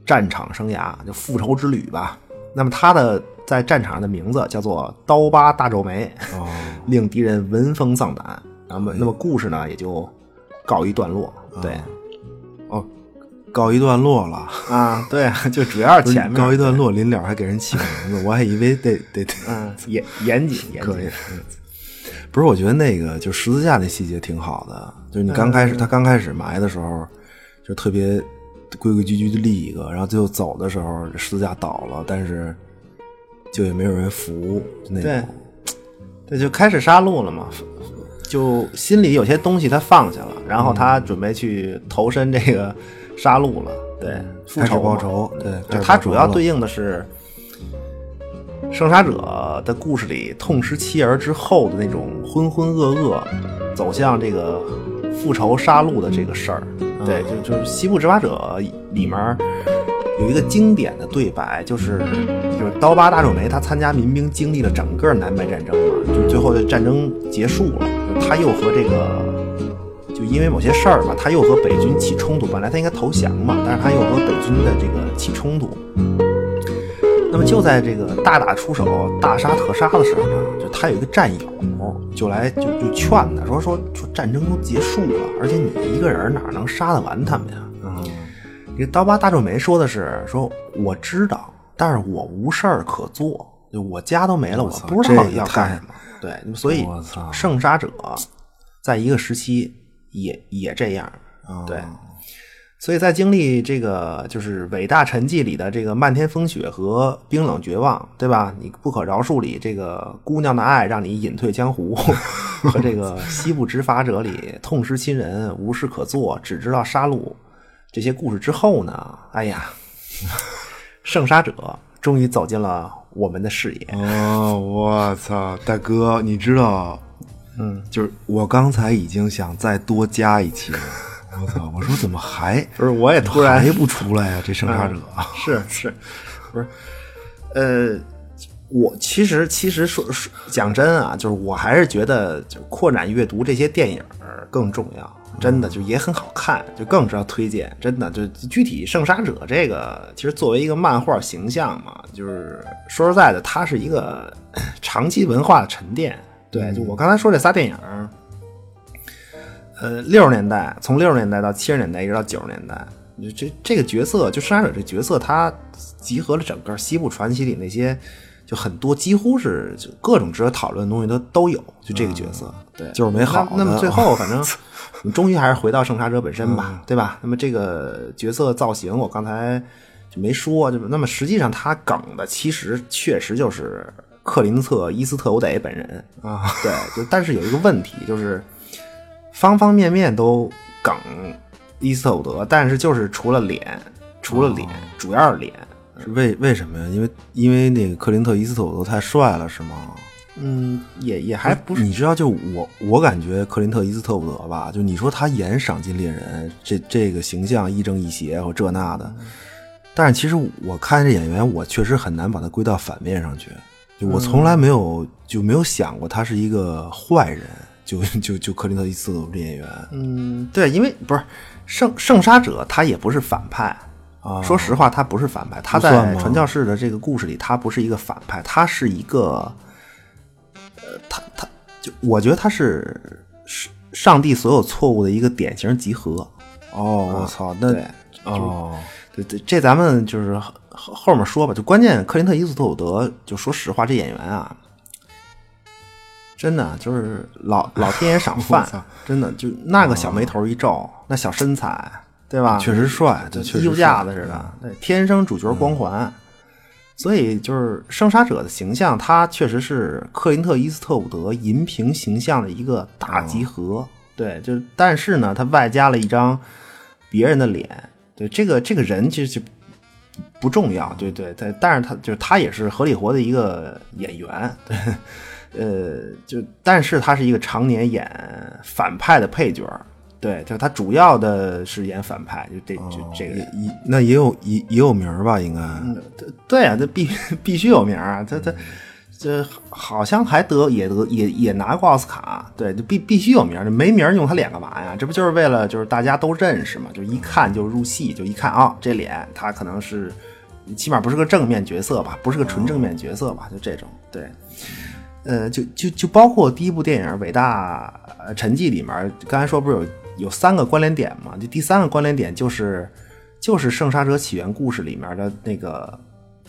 战场生涯，就复仇之旅吧。那么他的在战场上的名字叫做刀疤大皱眉，令敌人闻风丧胆。那么，那么故事呢也就告一段落。对，哦，告一段落了啊。对，就主要是前面告一段落，临了还给人起个名字，我还以为得得 得嗯严严谨严谨。不是，我觉得那个就十字架那细节挺好的，就是你刚开始他刚开始埋的时候，就特别规规矩矩的立一个，然后最后走的时候十字架倒了，但是就也没有人扶，那对，对，就开始杀戮了嘛，就心里有些东西他放下了，然后他准备去投身这个杀戮了，对，复仇报仇，对，就他主要对应的是。生杀者的故事里，痛失妻儿之后的那种浑浑噩噩，走向这个复仇杀戮的这个事儿，对，就就是《西部执法者》里面有一个经典的对白，就是就是刀疤大皱眉他参加民兵，经历了整个南北战争嘛，就最后的战争结束了，他又和这个就因为某些事儿嘛，他又和北军起冲突，本来他应该投降嘛，但是他又和北军的这个起冲突。那么就在这个大打出手、大杀特杀的时候呢，就他有一个战友就来就就劝他说说说战争都结束了，而且你一个人哪能杀得完他们呀？嗯，这刀疤大皱眉说的是说我知道，但是我无事儿可做，就我家都没了，我不知道要干什么。对，所以圣杀者在一个时期也也这样。对。所以在经历这个就是伟大沉寂里的这个漫天风雪和冰冷绝望，对吧？你不可饶恕里这个姑娘的爱让你隐退江湖，和这个西部执法者里痛失亲人无事可做只知道杀戮这些故事之后呢？哎呀，圣杀者终于走进了我们的视野。哦，我操，大哥，你知道，嗯，就是我刚才已经想再多加一期了。我操！我说怎么还不是？我也突然还不出来啊！这生杀者是是，不是？呃，我其实其实说说讲真啊，就是我还是觉得就扩展阅读这些电影更重要。真的就也很好看，就更值得推荐。真的就具体圣杀者这个，其实作为一个漫画形象嘛，就是说实在的，它是一个 长期文化的沉淀。对，就我刚才说这仨电影。呃，六十年代，从六十年代到七十年代，一直到九十年代，这这个角色，就生杀者这角色，他集合了整个西部传奇里那些，就很多几乎是就各种值得讨论的东西都都有，就这个角色，对，就是没好。那么最后，反正我们终于还是回到圣杀者本身吧，对吧？那么这个角色造型，我刚才就没说，就那么实际上他梗的其实确实就是克林特·伊斯特伍德本人啊，对，就但是有一个问题就是。方方面面都梗伊斯特伍德，但是就是除了脸，除了脸，主要是脸，为为什么呀？因为因为那个克林特·伊斯特伍德太帅了，是吗？嗯，也也还不是。你知道，就我我感觉克林特·伊斯特伍德吧，就你说他演赏金猎人，这这个形象亦正亦邪或这那的，但是其实我看这演员，我确实很难把他归到反面上去。就我从来没有就没有想过他是一个坏人。就 就就克林特·伊斯特这演员，嗯，对，因为不是圣圣杀者，他也不是反派啊。说实话，他不是反派。他在传教士的这个故事里，他不是一个反派，他是一个。呃，他他就我觉得他是上上帝所有错误的一个典型集合。哦，我操，那哦，对对，这咱们就是后后面说吧。就关键，克林特·伊斯特伍德，就说实话，这演员啊，真的就是老 老天爷赏饭，真的就那个小眉头一皱，那小身材，对吧？确实帅，衣服架子似的，对，天生主角光环。所以就是生杀者的形象，他确实是克林特·伊斯特伍德银屏形象的一个大集合。对，就但是呢，他外加了一张别人的脸。对，这个这个人其实就不重要。对对对，但是他就是他也是合理活的一个演员。对，呃，就但是他是一个常年演反派的配角。对，就他主要的是演反派，就这就这个，那也有也也有名吧？应该，对啊，这必必须有名啊！他他这好像还得也得也也拿过奥斯卡，对，就必必须有名，这没名用他脸干嘛呀？这不就是为了就是大家都认识嘛？就一看就入戏，就一看啊，这脸他可能是起码不是个正面角色吧？不是个纯正面角色吧？就这种，对，呃，就就就包括第一部电影《伟大沉寂》里面，刚才说不是有。有三个关联点嘛？就第三个关联点就是，就是《圣杀者起源》故事里面的那个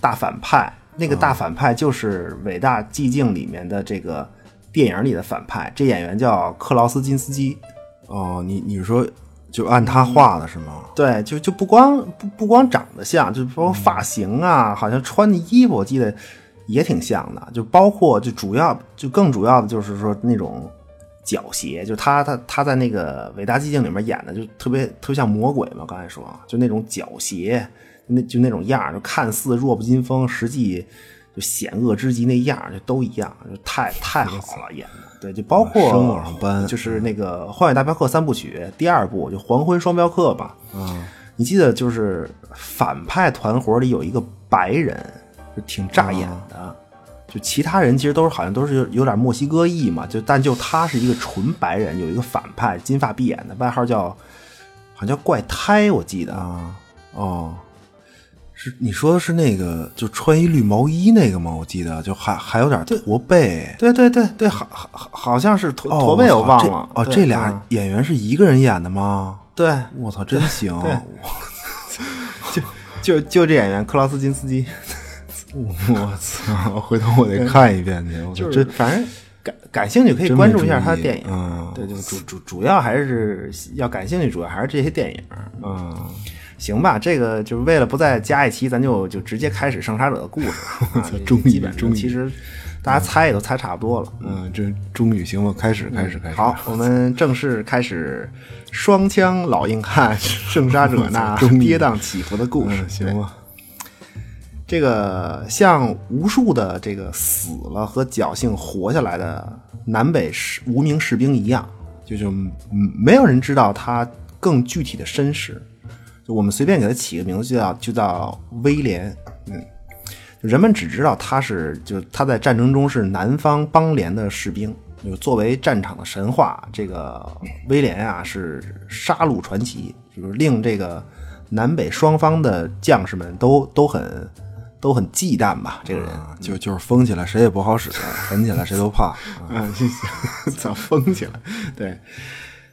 大反派，那个大反派就是《伟大寂静》里面的这个电影里的反派。这演员叫克劳斯金斯基。哦，你你说就按他画的是吗？对，就就不光不不光长得像，就包括发型啊，好像穿的衣服，我记得也挺像的。就包括就主要就更主要的就是说那种。狡黠，就他他他在那个《伟大寂静》里面演的就特别特别像魔鬼嘛。刚才说，就那种狡黠，那就那种样就看似弱不禁风，实际就险恶之极那样就都一样，就太太好了演的。对，就包括生往上搬，就是那个《荒野大镖客》三部曲第二部就《黄昏双镖客》吧。嗯，你记得就是反派团伙里有一个白人，就挺扎眼的。就其他人其实都是好像都是有点墨西哥裔嘛，就但就他是一个纯白人，有一个反派金发碧眼的，外号叫好像叫怪胎，我记得。啊，哦，是你说的是那个就穿一绿毛衣那个吗？我记得就还还有点驼背，对对对对，好好好像是驼驼背，我忘了。哦，这俩演员是一个人演的吗？对，我操，真行，就就就这演员克劳斯金斯基。我操！回头我得看一遍去。就是反正感感兴趣可以关注一下他的电影。嗯，对，就主主主要还是要感兴趣，主要还是这些电影。嗯，行吧，这个就是为了不再加一期，咱就就直接开始圣杀者的故事。终于，终于，其实大家猜也都猜差不多了。嗯，这终于行吧？开始，开始，开始。好，我们正式开始双枪老硬汉 圣杀者那跌宕起伏的故事。行吧。这个像无数的这个死了和侥幸活下来的南北士无名士兵一样，就就没有人知道他更具体的身世。就我们随便给他起个名字，就叫就叫威廉。嗯，人们只知道他是就他在战争中是南方邦联的士兵。就作为战场的神话，这个威廉啊是杀戮传奇，就是令这个南北双方的将士们都都很。都很忌惮吧，这个人就就是疯起来谁也不好使，狠起来谁都怕。嗯，行，咋疯 起来？对，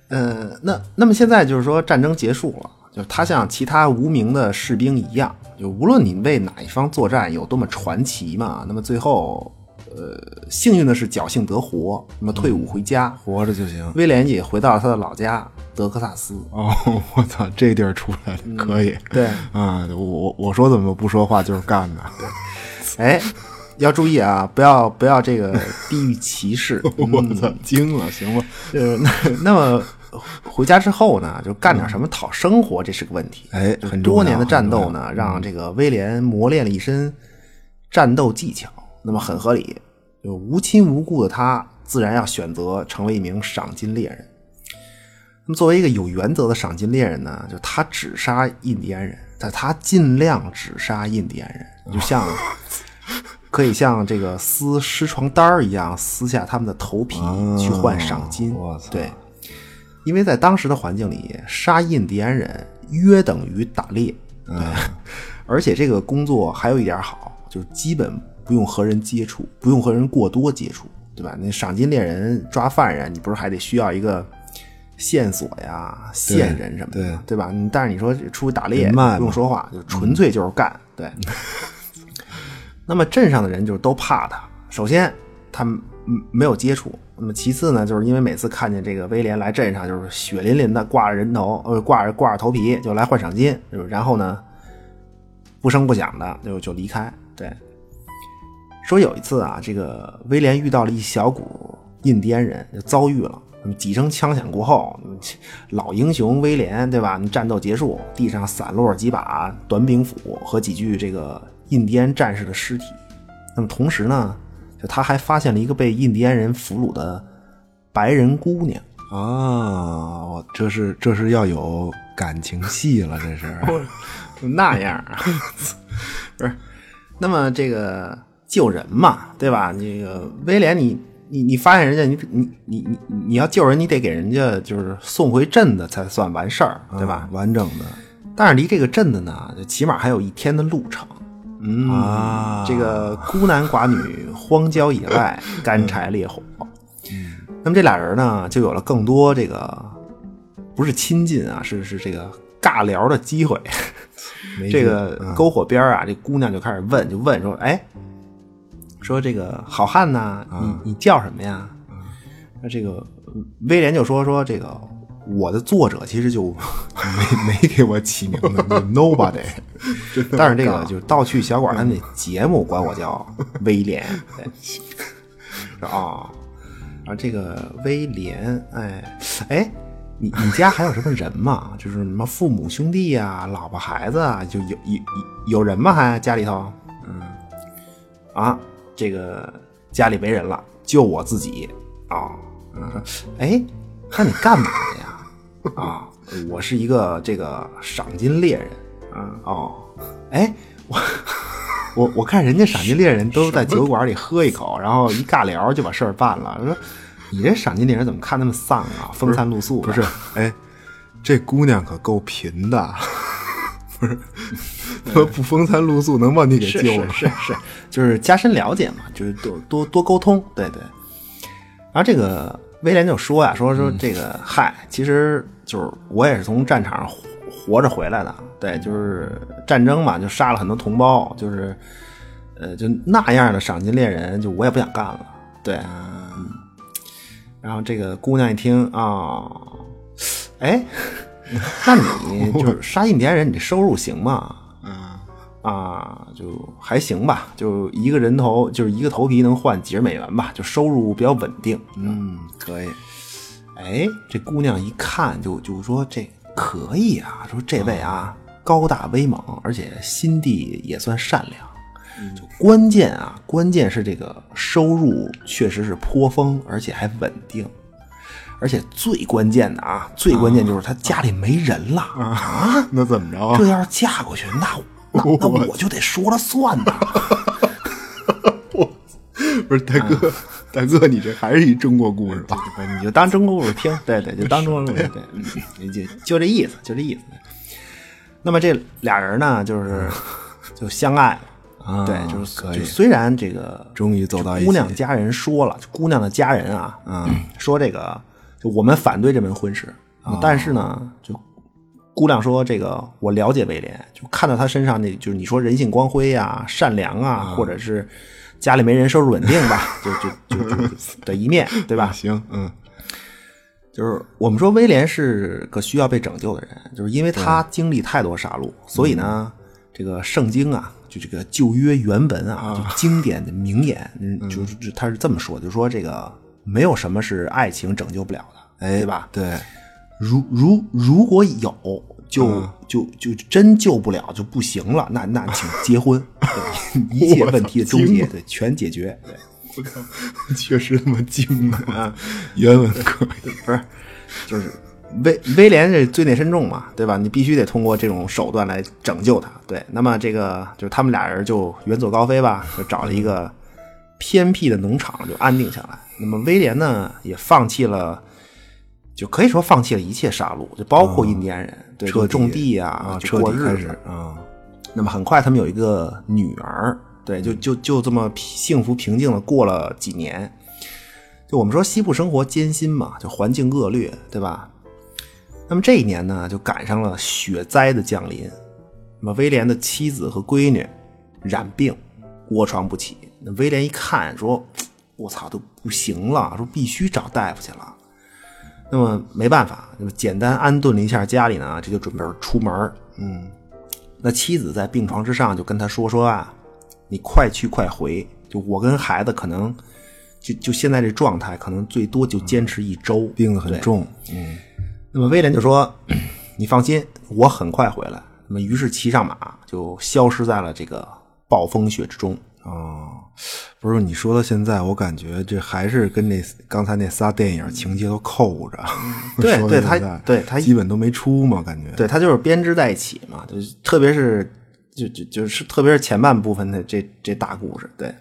呃，那那么现在就是说战争结束了，就他像其他无名的士兵一样，就无论你为哪一方作战有多么传奇嘛，那么最后。呃，幸运的是侥幸得活，那么退伍回家，活着就行。威廉也回到了他的老家德克萨斯。哦，我操，这地儿出来了，可以。对，啊，我我我说怎么不说话就是干的。对，哎，要注意啊，不要不要这个地域歧视。我操，惊了，行吧？呃，那那么回家之后呢，就干点什么讨生活，这是个问题。哎，很多年的战斗呢，让这个威廉磨练了一身战斗技巧，那么很合理。就无亲无故的他，自然要选择成为一名赏金猎人。那么，作为一个有原则的赏金猎人呢，就他只杀印第安人，但他尽量只杀印第安人，就像 可以像这个撕湿床单儿一样撕下他们的头皮去换赏金。对，因为在当时的环境里，杀印第安人约等于打猎。对，而且这个工作还有一点好，就是基本不用和人接触，不用和人过多接触，对吧？那赏金猎人抓犯人，你不是还得需要一个线索呀、线人什么的，对对吧？但是你说出去打猎嘛不用说话，就纯粹就是干。对。那么镇上的人就是都怕他。首先，他没有接触；那么其次呢，就是因为每次看见这个威廉来镇上，就是血淋淋的挂着人头，呃，挂着挂着头皮就来换赏金，就是然后呢，不声不响的就就离开。对，说有一次啊，这个威廉遇到了一小股印第安人，就遭遇了。那么几声枪响过后，嗯老英雄威廉，对吧？战斗结束，地上散落几把短柄斧和几具这个印第安战士的尸体。那么同时呢，就他还发现了一个被印第安人俘虏的白人姑娘。啊，我这是这是要有感情戏了，这是。就 那样啊，不是？那么这个救人嘛，对吧？这个威廉你，你你发现人家，你你你你你要救人，你得给人家就是送回镇子才算完事儿，对吧？完整的但是离这个镇子呢，就起码还有一天的路程。嗯啊这个孤男寡女，荒郊野外，干柴烈火。嗯，那么这俩人呢，就有了更多这个不是亲近啊，是是这个尬聊的机会。这个篝火边啊，这姑娘就开始问，就问说：“哎，说这个好汉呐，你你叫什么呀？”那这个威廉就说：“说这个我的作者其实就没没给我起名字就，nobody。但是这个就是盗趣小馆他们那节目管我叫 威廉。啊，然后这个威廉，哎哎。”你你家还有什么人吗？就是什么父母兄弟呀、老婆孩子啊，就有有有有人吗？还家里头？嗯，啊，这个家里没人了，就我自己啊。嗯，哎，那你干嘛的呀？啊，我是一个这个赏金猎人。啊，哦，哎，我我我看人家赏金猎人都在酒馆里喝一口，然后一尬聊就把事儿办了。说你这赏金猎人怎么看那么丧啊？风餐露宿不是，哎，这姑娘可够贫的，不是，她不风餐露宿能把你给救了？是是是，就是加深了解嘛，就是多多多沟通，对对。然后这个威廉就说呀，说说这个，嗨，其实就是我也是从战场上活活着回来的，对，就是战争嘛，就杀了很多同胞，就是呃，就那样的赏金猎人，就我也不想干了，对。嗯然后这个姑娘一听啊，哎，那你就是杀印第安人，你这收入行吗？啊，就还行吧，就一个人头，就是一个头皮能换几十美元吧，就收入比较稳定。嗯，可以。哎，这姑娘一看就就说这可以啊，说这位啊高大威猛，而且心地也算善良。就关键啊，关键是这个收入确实是颇丰，而且还稳定。而且最关键的啊，最关键就是他家里没人了啊！那怎么着啊？这要是嫁过去，那 那那我就得说了算呐。不是大哥，大哥，你这还是一中国故事吧？你就当中国故事听，对对，就当中国故事，对，就就这意思，就这意思。那么这俩人呢，就是 就相爱了，啊对，就是可以就虽然这个终于走到一起姑娘家人说了，姑娘的家人啊，嗯，说这个就我们反对这门婚事，但是呢，就姑娘说这个我了解威廉，就看到他身上那就是你说人性光辉呀、善良啊，或者是家里没人、收入稳定吧，就就就就 的一面，对吧？行，嗯，就是我们说威廉是个需要被拯救的人，就是因为他经历太多杀戮，所以呢，这个圣经啊，就这个旧约原文啊，就经典的名言，嗯，就是他是这么说，就说这个没有什么是爱情拯救不了的，哎，对吧？对，如如如果有，就就就真救不了就不行了，那那请结婚，对一切问题的终结，对全解决。对，我靠，确实他妈精啊！原文可以，不是，就是威威廉这罪孽深重嘛，对吧？你必须得通过这种手段来拯救他。对，那么这个就是他们俩人就远走高飞吧，就找了一个偏僻的农场就安定下来。那么威廉呢，也放弃了。就可以说放弃了一切杀戮，就包括印第安人，对，种地啊，就过日子。啊，那么很快，他们有一个女儿，对，就就就这么幸福平静的过了几年。就我们说西部生活艰辛嘛，就环境恶劣，对吧？那么这一年呢，就赶上了雪灾的降临。那么威廉的妻子和闺女染病，卧床不起。那威廉一看，说：“我操，都不行了，说必须找大夫去了。”那么没办法，那么简单安顿了一下家里呢，这就准备出门嗯，那妻子在病床之上就跟他说说啊，你快去快回，就我跟孩子可能就就现在这状态，可能最多就坚持一周，病得很。重，嗯，那么威廉就说：“ 你放心，我很快回来。”那么于是骑上马就消失在了这个暴风雪之中。哦，不是你说到现在，我感觉这还是跟那刚才那仨电影情节都扣着，对对他对他基本都没出嘛，感觉，对，他就是编织在一起嘛，就是特别是就就就是特别是前半部分的这这大故事，对。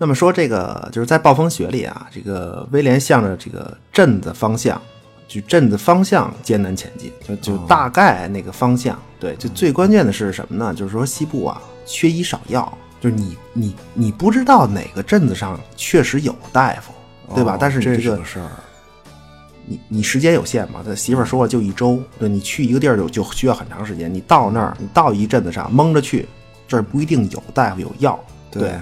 那么说这个就是在暴风雪里啊，这个威廉向着这个镇子方向，就镇子方向艰难前进，就就大概那个方向。对，就最关键的是什么呢？就是说西部啊缺医少药，就是你你你不知道哪个镇子上确实有大夫，对吧？哦但是这你这个个事儿，你你时间有限嘛，他媳妇儿说了就一周，对你去一个地儿就就需要很长时间。你到那儿，你到一镇子上蒙着去，这儿不一定有大夫有药，对。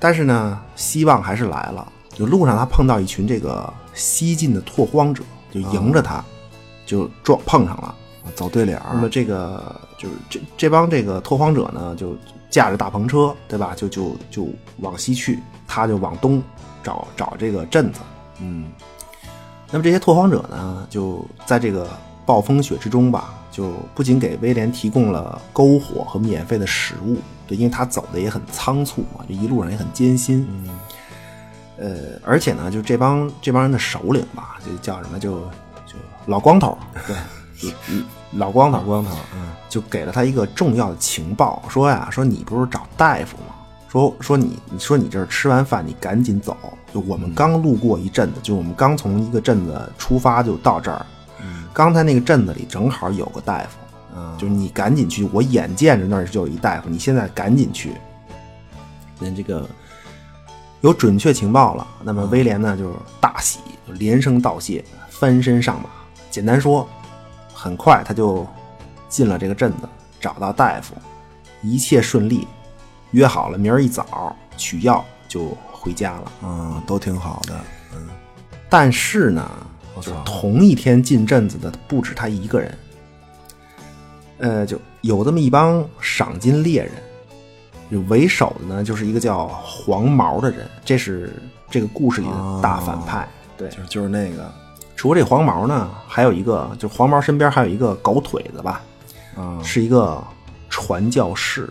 但是呢，希望还是来了。就路上他碰到一群这个西晋的拓荒者，就迎着他，就撞碰上了。走对脸儿，那么这个就是这这帮这个拓荒者呢，就驾着大篷车，对吧？就就就往西去，他就往东找找这个镇子。嗯，那么这些拓荒者呢，就在这个暴风雪之中吧，就不仅给威廉提供了篝火和免费的食物，对，因为他走的也很仓促嘛，这一路上也很艰辛。嗯，呃，而且呢，就这帮这帮人的首领吧，就叫什么，就就老光头，对，嗯 老光头，光头，嗯，就给了他一个重要的情报，说呀，说你不是找大夫吗？说说你，你说你这儿吃完饭，你赶紧走。就我们刚路过一阵子，就我们刚从一个镇子出发，就到这儿。刚才那个镇子里正好有个大夫，嗯就是你赶紧去，我眼见着那儿就有一大夫，你现在赶紧去。那这个有准确情报了，那么威廉呢就是大喜，就连声道谢，翻身上马。简单说，很快他就进了这个镇子，找到大夫，一切顺利，约好了明儿一早取药就回家了。嗯，都挺好的，嗯，但是呢，就同一天进镇子的不止他一个人，呃，就有这么一帮赏金猎人，为首的呢就是一个叫黄毛的人，这是这个故事里的大反派。对，就是就是那个，除了这黄毛呢，还有一个，就黄毛身边还有一个狗腿子吧，啊，是一个传教士，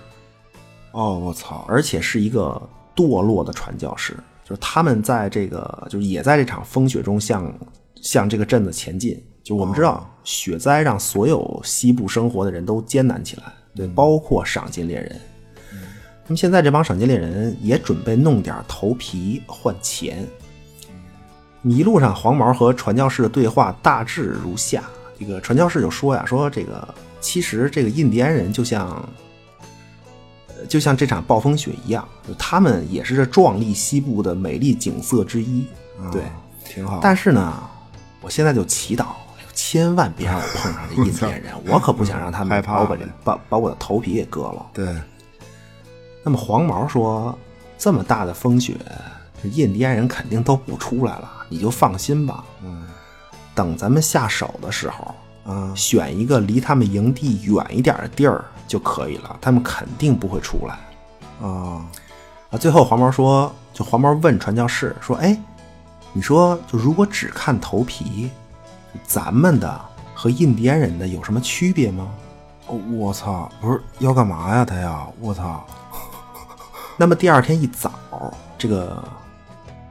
哦，我操，而且是一个堕落的传教士，就是他们在这个就是也在这场风雪中向向这个镇子前进。就我们知道，雪灾让所有西部生活的人都艰难起来，对，包括赏金猎人。那么现在这帮赏金猎人也准备弄点头皮换钱。一路上，黄毛和传教士的对话大致如下：这个传教士就说呀，说这个其实这个印第安人就像呃就像这场暴风雪一样，就他们也是这壮丽西部的美丽景色之一。对，挺好，但是呢，我现在就祈祷，千万别让我碰上这印第安人，我可不想让他们把我把把我的头皮给割了。对，那么黄毛说，这么大的风雪，这印第安人肯定都不出来了，你就放心吧。嗯，等咱们下手的时候，啊，选一个离他们营地远一点的地儿就可以了，他们肯定不会出来。啊，啊，最后黄毛说，就黄毛问传教士说：“哎，你说，就如果只看头皮，咱们的和印第安人的有什么区别吗？哦我操，不是要干嘛呀？他呀，我操！那么第二天一早，这个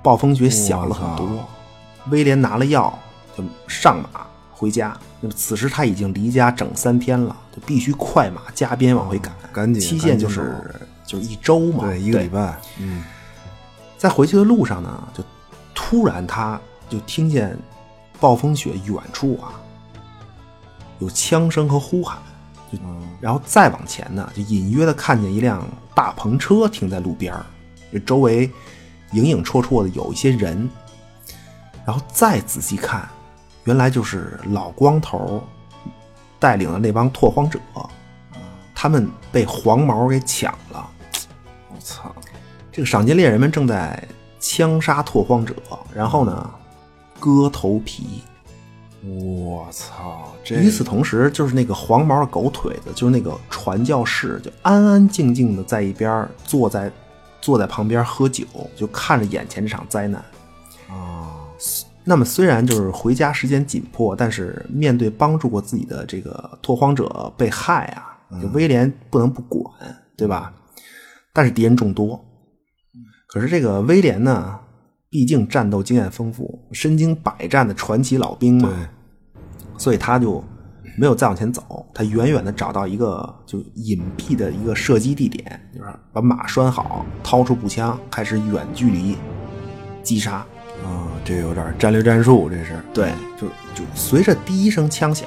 暴风雪小了很多。威廉拿了药就上马回家。那么此时他已经离家整三天了，就必须快马加鞭往回赶，赶紧期限就是就是一周嘛，对，一个礼拜。嗯，在回去的路上呢，就突然他就听见暴风雪远处啊有枪声和呼喊，就然后再往前呢，就隐约的看见一辆大篷车停在路边儿，就周围影影绰绰的有一些人，然后再仔细看，原来就是老光头带领的那帮拓荒者，他们被黄毛给抢了。我操！这个赏金猎人们正在枪杀拓荒者，然后呢，割头皮。我操！这与此同时，就是那个黄毛的狗腿子，就是那个传教士，就安安静静的在一边坐在坐在旁边喝酒，就看着眼前这场灾难。啊，那么虽然就是回家时间紧迫，但是面对帮助过自己的这个拓荒者被害啊，就威廉不能不管，对吧？但是敌人众多，可是这个威廉呢，毕竟战斗经验丰富，身经百战的传奇老兵嘛，所以他就没有再往前走，他远远的找到一个就隐蔽的一个射击地点，就是把马拴好，掏出步枪，开始远距离击杀。啊，这有点战略战术，这是。对，就就随着第一声枪响，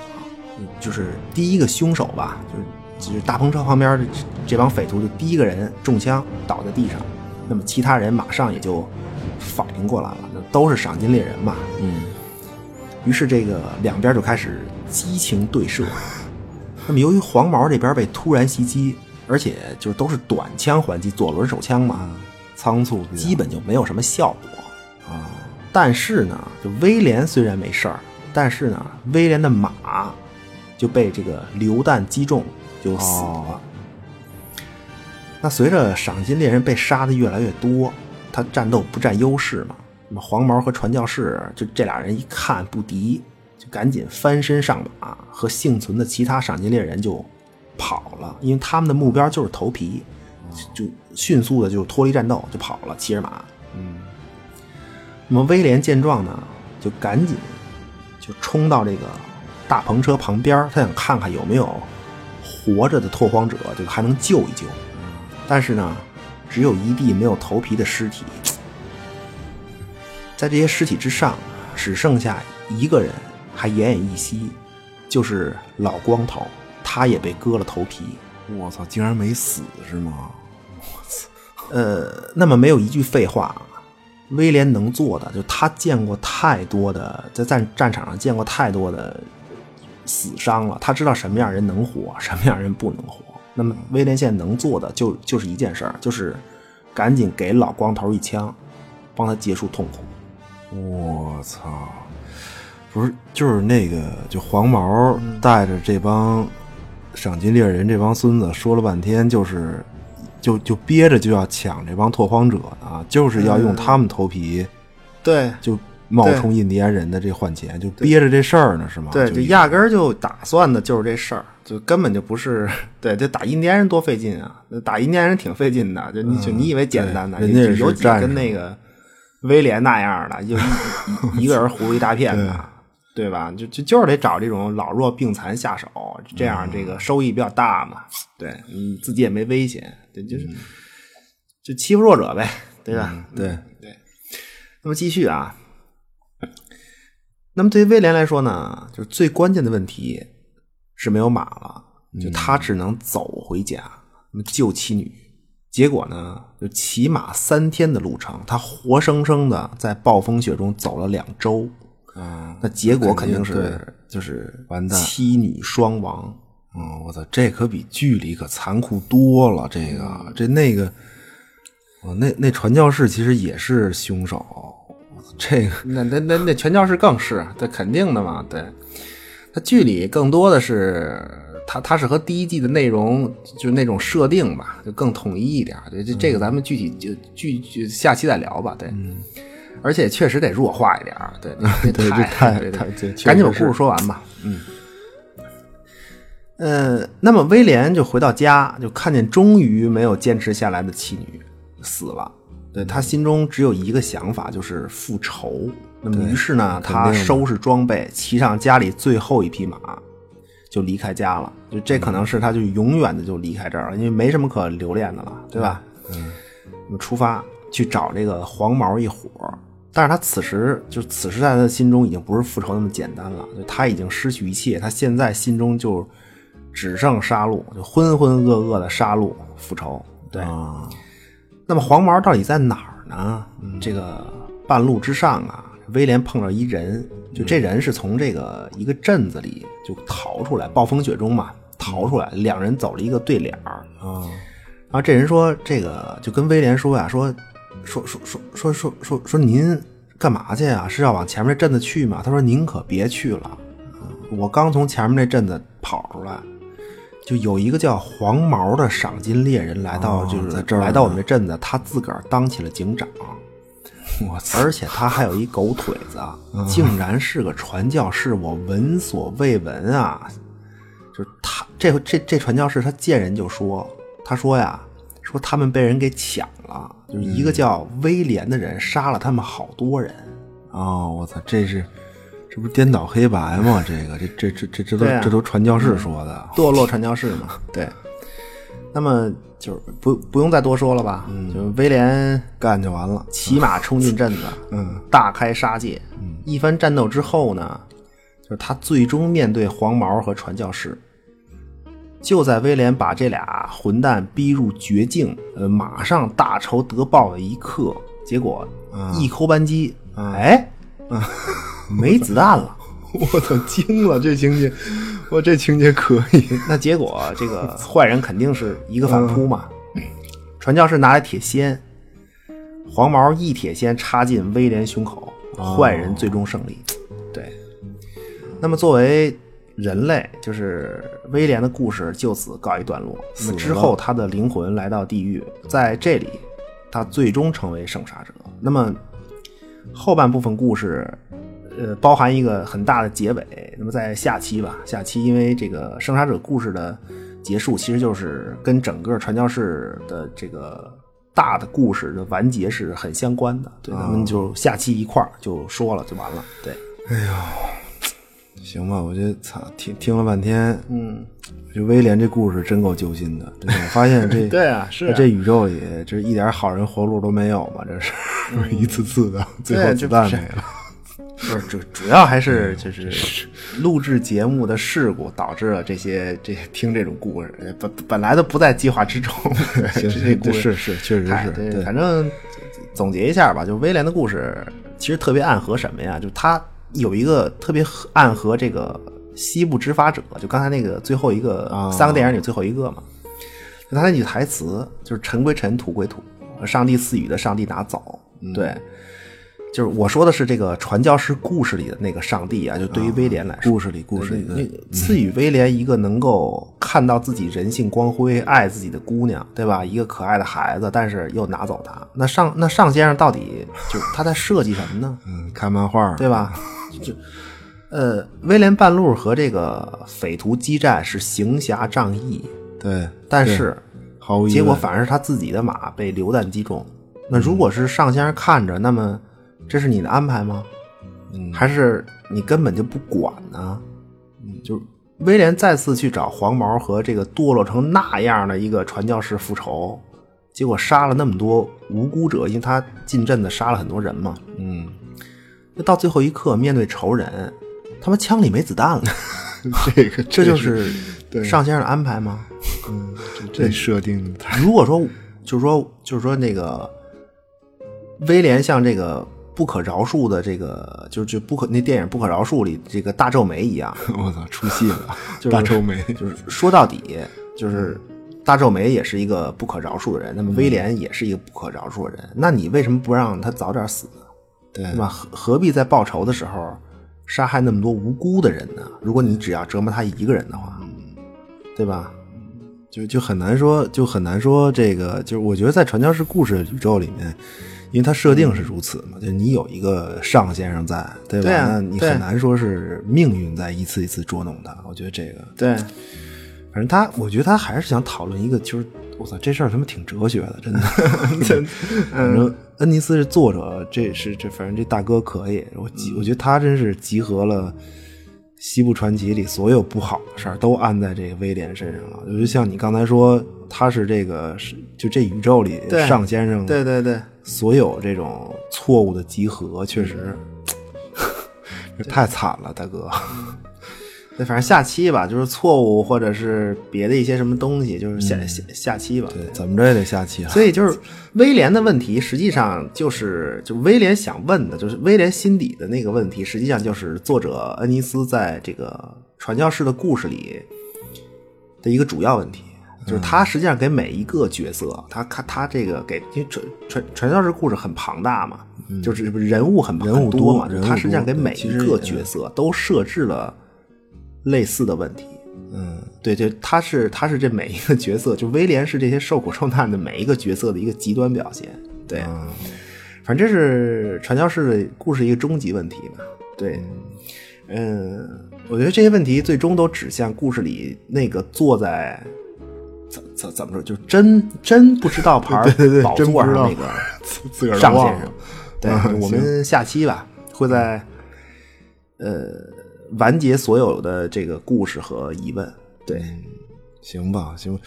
嗯就是第一个凶手吧，就是就是大篷车旁边的这这帮匪徒，就第一个人中枪倒在地上，那么其他人马上也就反应过来了，那都是赏金猎人嘛。嗯，于是这个两边就开始激情对射。那么由于黄毛这边被突然袭击，而且就是都是短枪还击，左轮手枪嘛，仓促基本就没有什么效果。啊，但是呢，就威廉虽然没事儿，但是呢，威廉的马就被这个榴弹击中，就死了。哦那随着赏金猎人被杀的越来越多，他战斗不占优势嘛。那么黄毛和传教士就这俩人一看不敌，就赶紧翻身上马，和幸存的其他赏金猎人就跑了，因为他们的目标就是头皮，就迅速的就脱离战斗就跑了，骑着马。嗯，那么威廉见状呢，就赶紧就冲到这个大篷车旁边，他想看看有没有活着的拓荒者，就还能救一救。但是呢，只有一地没有头皮的尸体，在这些尸体之上，只剩下一个人还奄奄一息，就是老光头，他也被割了头皮。我操，竟然没死是吗？我 操呃，那么没有一句废话，威廉能做的，就他见过太多的，在战战场上见过太多的死伤了，他知道什么样人能活，什么样人不能活。那么威廉现在能做的就就是一件事儿，就是赶紧给老光头一枪，帮他结束痛苦。我操！不是，就是那个，就黄毛带着这帮赏金猎人这帮孙子说了半天，就是就就憋着就要抢这帮拓荒者啊，就是要用他们头皮对就冒充印第安人的这换钱，就憋着这事儿呢，是吗？对，就压根儿就打算的就是这事儿，就根本就不是 对，这打印第安人多费劲啊！打印第安人挺费劲的，就你就你以为简单的？嗯人家是有几跟那个威廉那样的，就一个人糊一大片的，对吧？就就就是得找这种老弱病残下手，这样这个收益比较大嘛。对，你自己也没危险，对，就是就欺负弱者呗，对吧？对对。那么继续啊，那么对于威廉来说呢，就是最关键的问题是没有马了，就他只能走回家，那么救妻女。结果呢，就骑马三天的路程，他活生生的在暴风雪中走了两周，啊，那结果肯定是就是完蛋妻女双亡。嗯，我操，这可比剧里可残酷多了。这个，这那个，哦那那传教士其实也是凶手。这个，那那那那传教士更是，这肯定的嘛，对。他剧里更多的是他他是和第一季的内容就是那种设定吧，就更统一一点。这这这个咱们具体就具就下期再聊吧。对，而且确实得弱化一点儿，对 对 这太太对对太赶紧把故事说完吧。嗯，呃，那么威廉就回到家，就看见终于没有坚持下来的妻女死了。对他心中只有一个想法，就是复仇。那么于是呢，他收拾装备，骑上家里最后一匹马，就离开家了。就这可能是他就永远的就离开这儿了，因为没什么可留恋的了，对吧？嗯，那么出发去找这个黄毛一伙儿，但是他此时就此时在他的心中已经不是复仇那么简单了，就他已经失去一切，他现在心中就只剩杀戮，就浑浑噩噩的杀戮复仇。对，啊，那么黄毛到底在哪儿呢？这个半路之上啊，威廉碰到一人，就这人是从这个一个镇子里就逃出来，暴风雪中嘛逃出来，两人走了一个对脸儿。啊，然后这人说：“这个就跟威廉说呀，说说说说说说说说您干嘛去啊？是要往前面这镇子去吗？”他说：“您可别去了，嗯我刚从前面那镇子跑出来，就有一个叫黄毛的赏金猎人来到，哦就是在这儿来到我们这镇子，他自个儿当起了警长。”我操，而且他还有一狗腿子，竟然是个传教士，我闻所未闻啊！就是他这这这传教士，他见人就说，他说呀，说他们被人给抢了，就是一个叫威廉的人杀了他们好多人。哦，我操，这是这不是颠倒黑白吗？这个，这这这这这都啊这都传教士说的，堕落传教士嘛，对。那么就是不不用再多说了吧？嗯，就威廉干就完了。骑马冲进镇子，嗯，大开杀戒。嗯，一番战斗之后呢，就是他最终面对黄毛和传教士。就在威廉把这俩混蛋逼入绝境，呃，马上大仇得报的一刻，结果一扣扳机，哎，没子弹了。我操，惊了！这情节，我这情节可以。那结果这个坏人肯定是一个反扑嘛。传教士拿来铁锨，黄毛一铁锨插进威廉胸口，坏人最终胜利。对。那么作为人类，就是威廉的故事就此告一段落。那么之后，他的灵魂来到地狱，在这里，他最终成为圣杀者。那么后半部分故事。呃，包含一个很大的结尾。那么在下期吧，下期因为这个圣杀者故事的结束，其实就是跟整个传教士的这个大的故事的完结是很相关的。对，咱们就下期一块儿就说了，就完了。对，行吧，我就操，听听了半天，嗯，就威廉这故事真够揪心的。我发现这 对啊是啊这宇宙里，这一点好人活路都没有嘛，这是、一次次的，最后对子弹没了。不是主主要还是就是录制节目的事故导致了这些这听这种故事，呃本本来都不在计划之中。这些故事是是，确实是，反正总结一下吧，就威廉的故事其实特别暗合什么呀？就他有一个特别暗合这个西部执法者，就刚才那个最后一个、啊三个电影里最后一个嘛，就他那句台词就是“尘归尘，土归土，上帝赐予的，上帝拿走”。对，就是我说的是这个传教士故事里的那个上帝啊，就对于威廉来说，故事里故事里赐予威廉一个能够看到自己人性光辉、爱自己的姑娘，对吧？一个可爱的孩子，但是又拿走他。那上那上先生到底就他在设计什么呢？嗯，看漫画，对吧？就呃，威廉半路和这个匪徒激战是行侠仗义，对，但是毫无结果反而是他自己的马被榴弹击中。那如果是上先生看着，那么这是你的安排吗？嗯还是你根本就不管呢？嗯，就威廉再次去找黄毛和这个堕落成那样的一个传教士复仇，结果杀了那么多无辜者，因为他进镇子杀了很多人嘛。嗯，那到最后一刻，面对仇人，他妈枪里没子弹了，这个这就是对上先生的安排吗？嗯，这这设定的如果说，就是说，就是说那个威廉像这个不可饶恕的这个，就就不可那电影《不可饶恕》里这个大皱眉一样，我操，出戏了，就是大皱眉，就是说到底，就是大皱眉也是一个不可饶恕的人，那么威廉也是一个不可饶恕的人，那你为什么不让他早点死呢？对对吧？何何必在报仇的时候杀害那么多无辜的人呢？如果你只要折磨他一个人的话，对吧？就就很难说，就很难说这个，就是我觉得在传教士故事宇宙里面，因为它设定是如此嘛，就你有一个上先生在，对吧？对啊那你很难说是命运在一次一次捉弄他。我觉得这个，对，反正他，我觉得他还是想讨论一个，就是我操，这事儿他妈挺哲学的，真的。真反正恩尼斯是作者，这是这，反正这大哥可以，我集，我觉得他真是集合了西部传奇里所有不好的事儿，都安在这个威廉身上了。就像你刚才说，他是这个是就这宇宙里对上先生对对对，所有这种错误的集合，确实这 太惨了，大哥。对，反正下期吧，就是错误或者是别的一些什么东西，就是下、下下期吧。对，怎么着也得下期了。所以就是威廉的问题，实际上就是就威廉想问的，就是威廉心底的那个问题，实际上就是作者恩尼斯在这个传教士的故事里的一个主要问题，就是他实际上给每一个角色，他他他这个给因为传传传教士故事很庞大嘛，就是人物很人物多嘛，多他实际上给每一个角色都设置了类似的问题。嗯，对，就他是他是这每一个角色，就威廉是这些受苦受难的每一个角色的一个极端表现。对，反正这是传教士的故事一个终极问题吧。对，嗯，我觉得这些问题最终都指向故事里那个坐在怎怎怎么说，就真真不知道牌儿 宝真不知道座上那个 自个儿上先生。对，嗯我们下期吧会在呃完结所有的这个故事和疑问。对，行吧，行，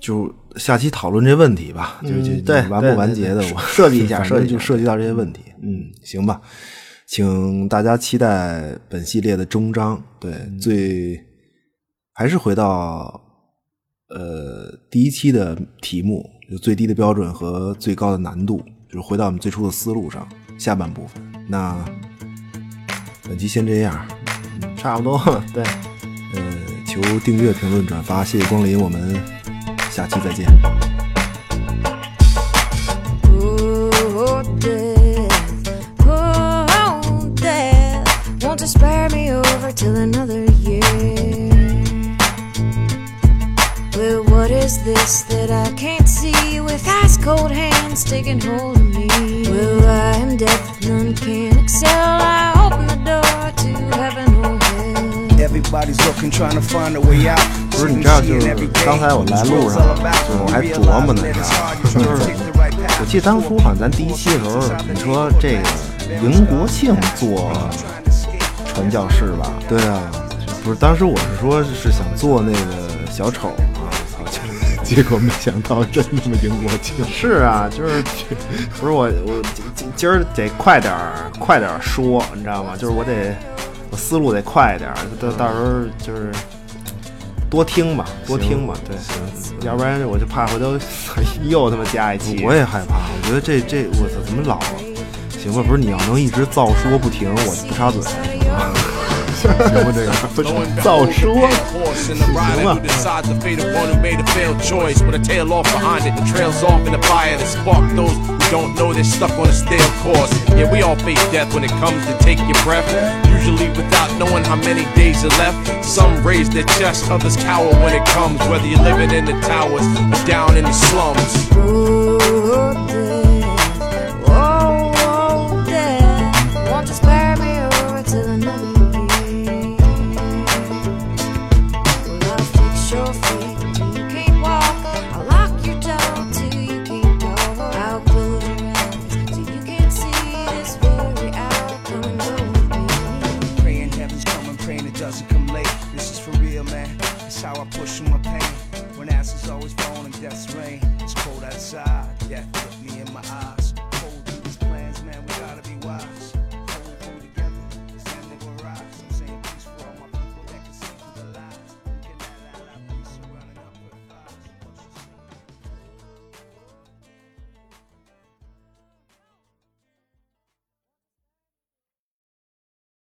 就下期讨论这问题吧，就就嗯对完不完结的，我 设计一下设计就涉及到这些问题。嗯，行吧，请大家期待本系列的终章。对，嗯最还是回到呃第一期的题目，就最低的标准和最高的难度，就是回到我们最初的思路上。下半部分，那本期先这样。差不多。对，呃，求订阅、评论、转发，谢谢光临，我们下期再见。不是你知道，就是刚才我来路上，就是我还琢磨呢，你知道吗？就是我记得当初好像咱第一期的时候，你说这个迎国庆做传教士吧？对啊，不是，当时我是说是想做那个小丑啊，操，结结果没想到真他妈赢国庆。是啊，就是不是我我今儿得快点儿快点儿说，你知道吗？就是我得我思路得快一点儿，到到时候就是多听吧，多听吧，对，要不然我就怕回头又他妈加一期。我也害怕，我觉得这这我操，怎么老啊？行吧，不是你要能一直造说不停，我不插嘴，行吗？行吧，这个不是造说。 horse and the rider who decides the fate of one who made a failed choice with a tail off behind it trails off in the fire that spark those who don't know they're stuck on a stale course yeah we all face death when it comes to take your breath usually without knowing how many days are left some raise their chest others cower when it comes whether you're living in the towers or down in the slums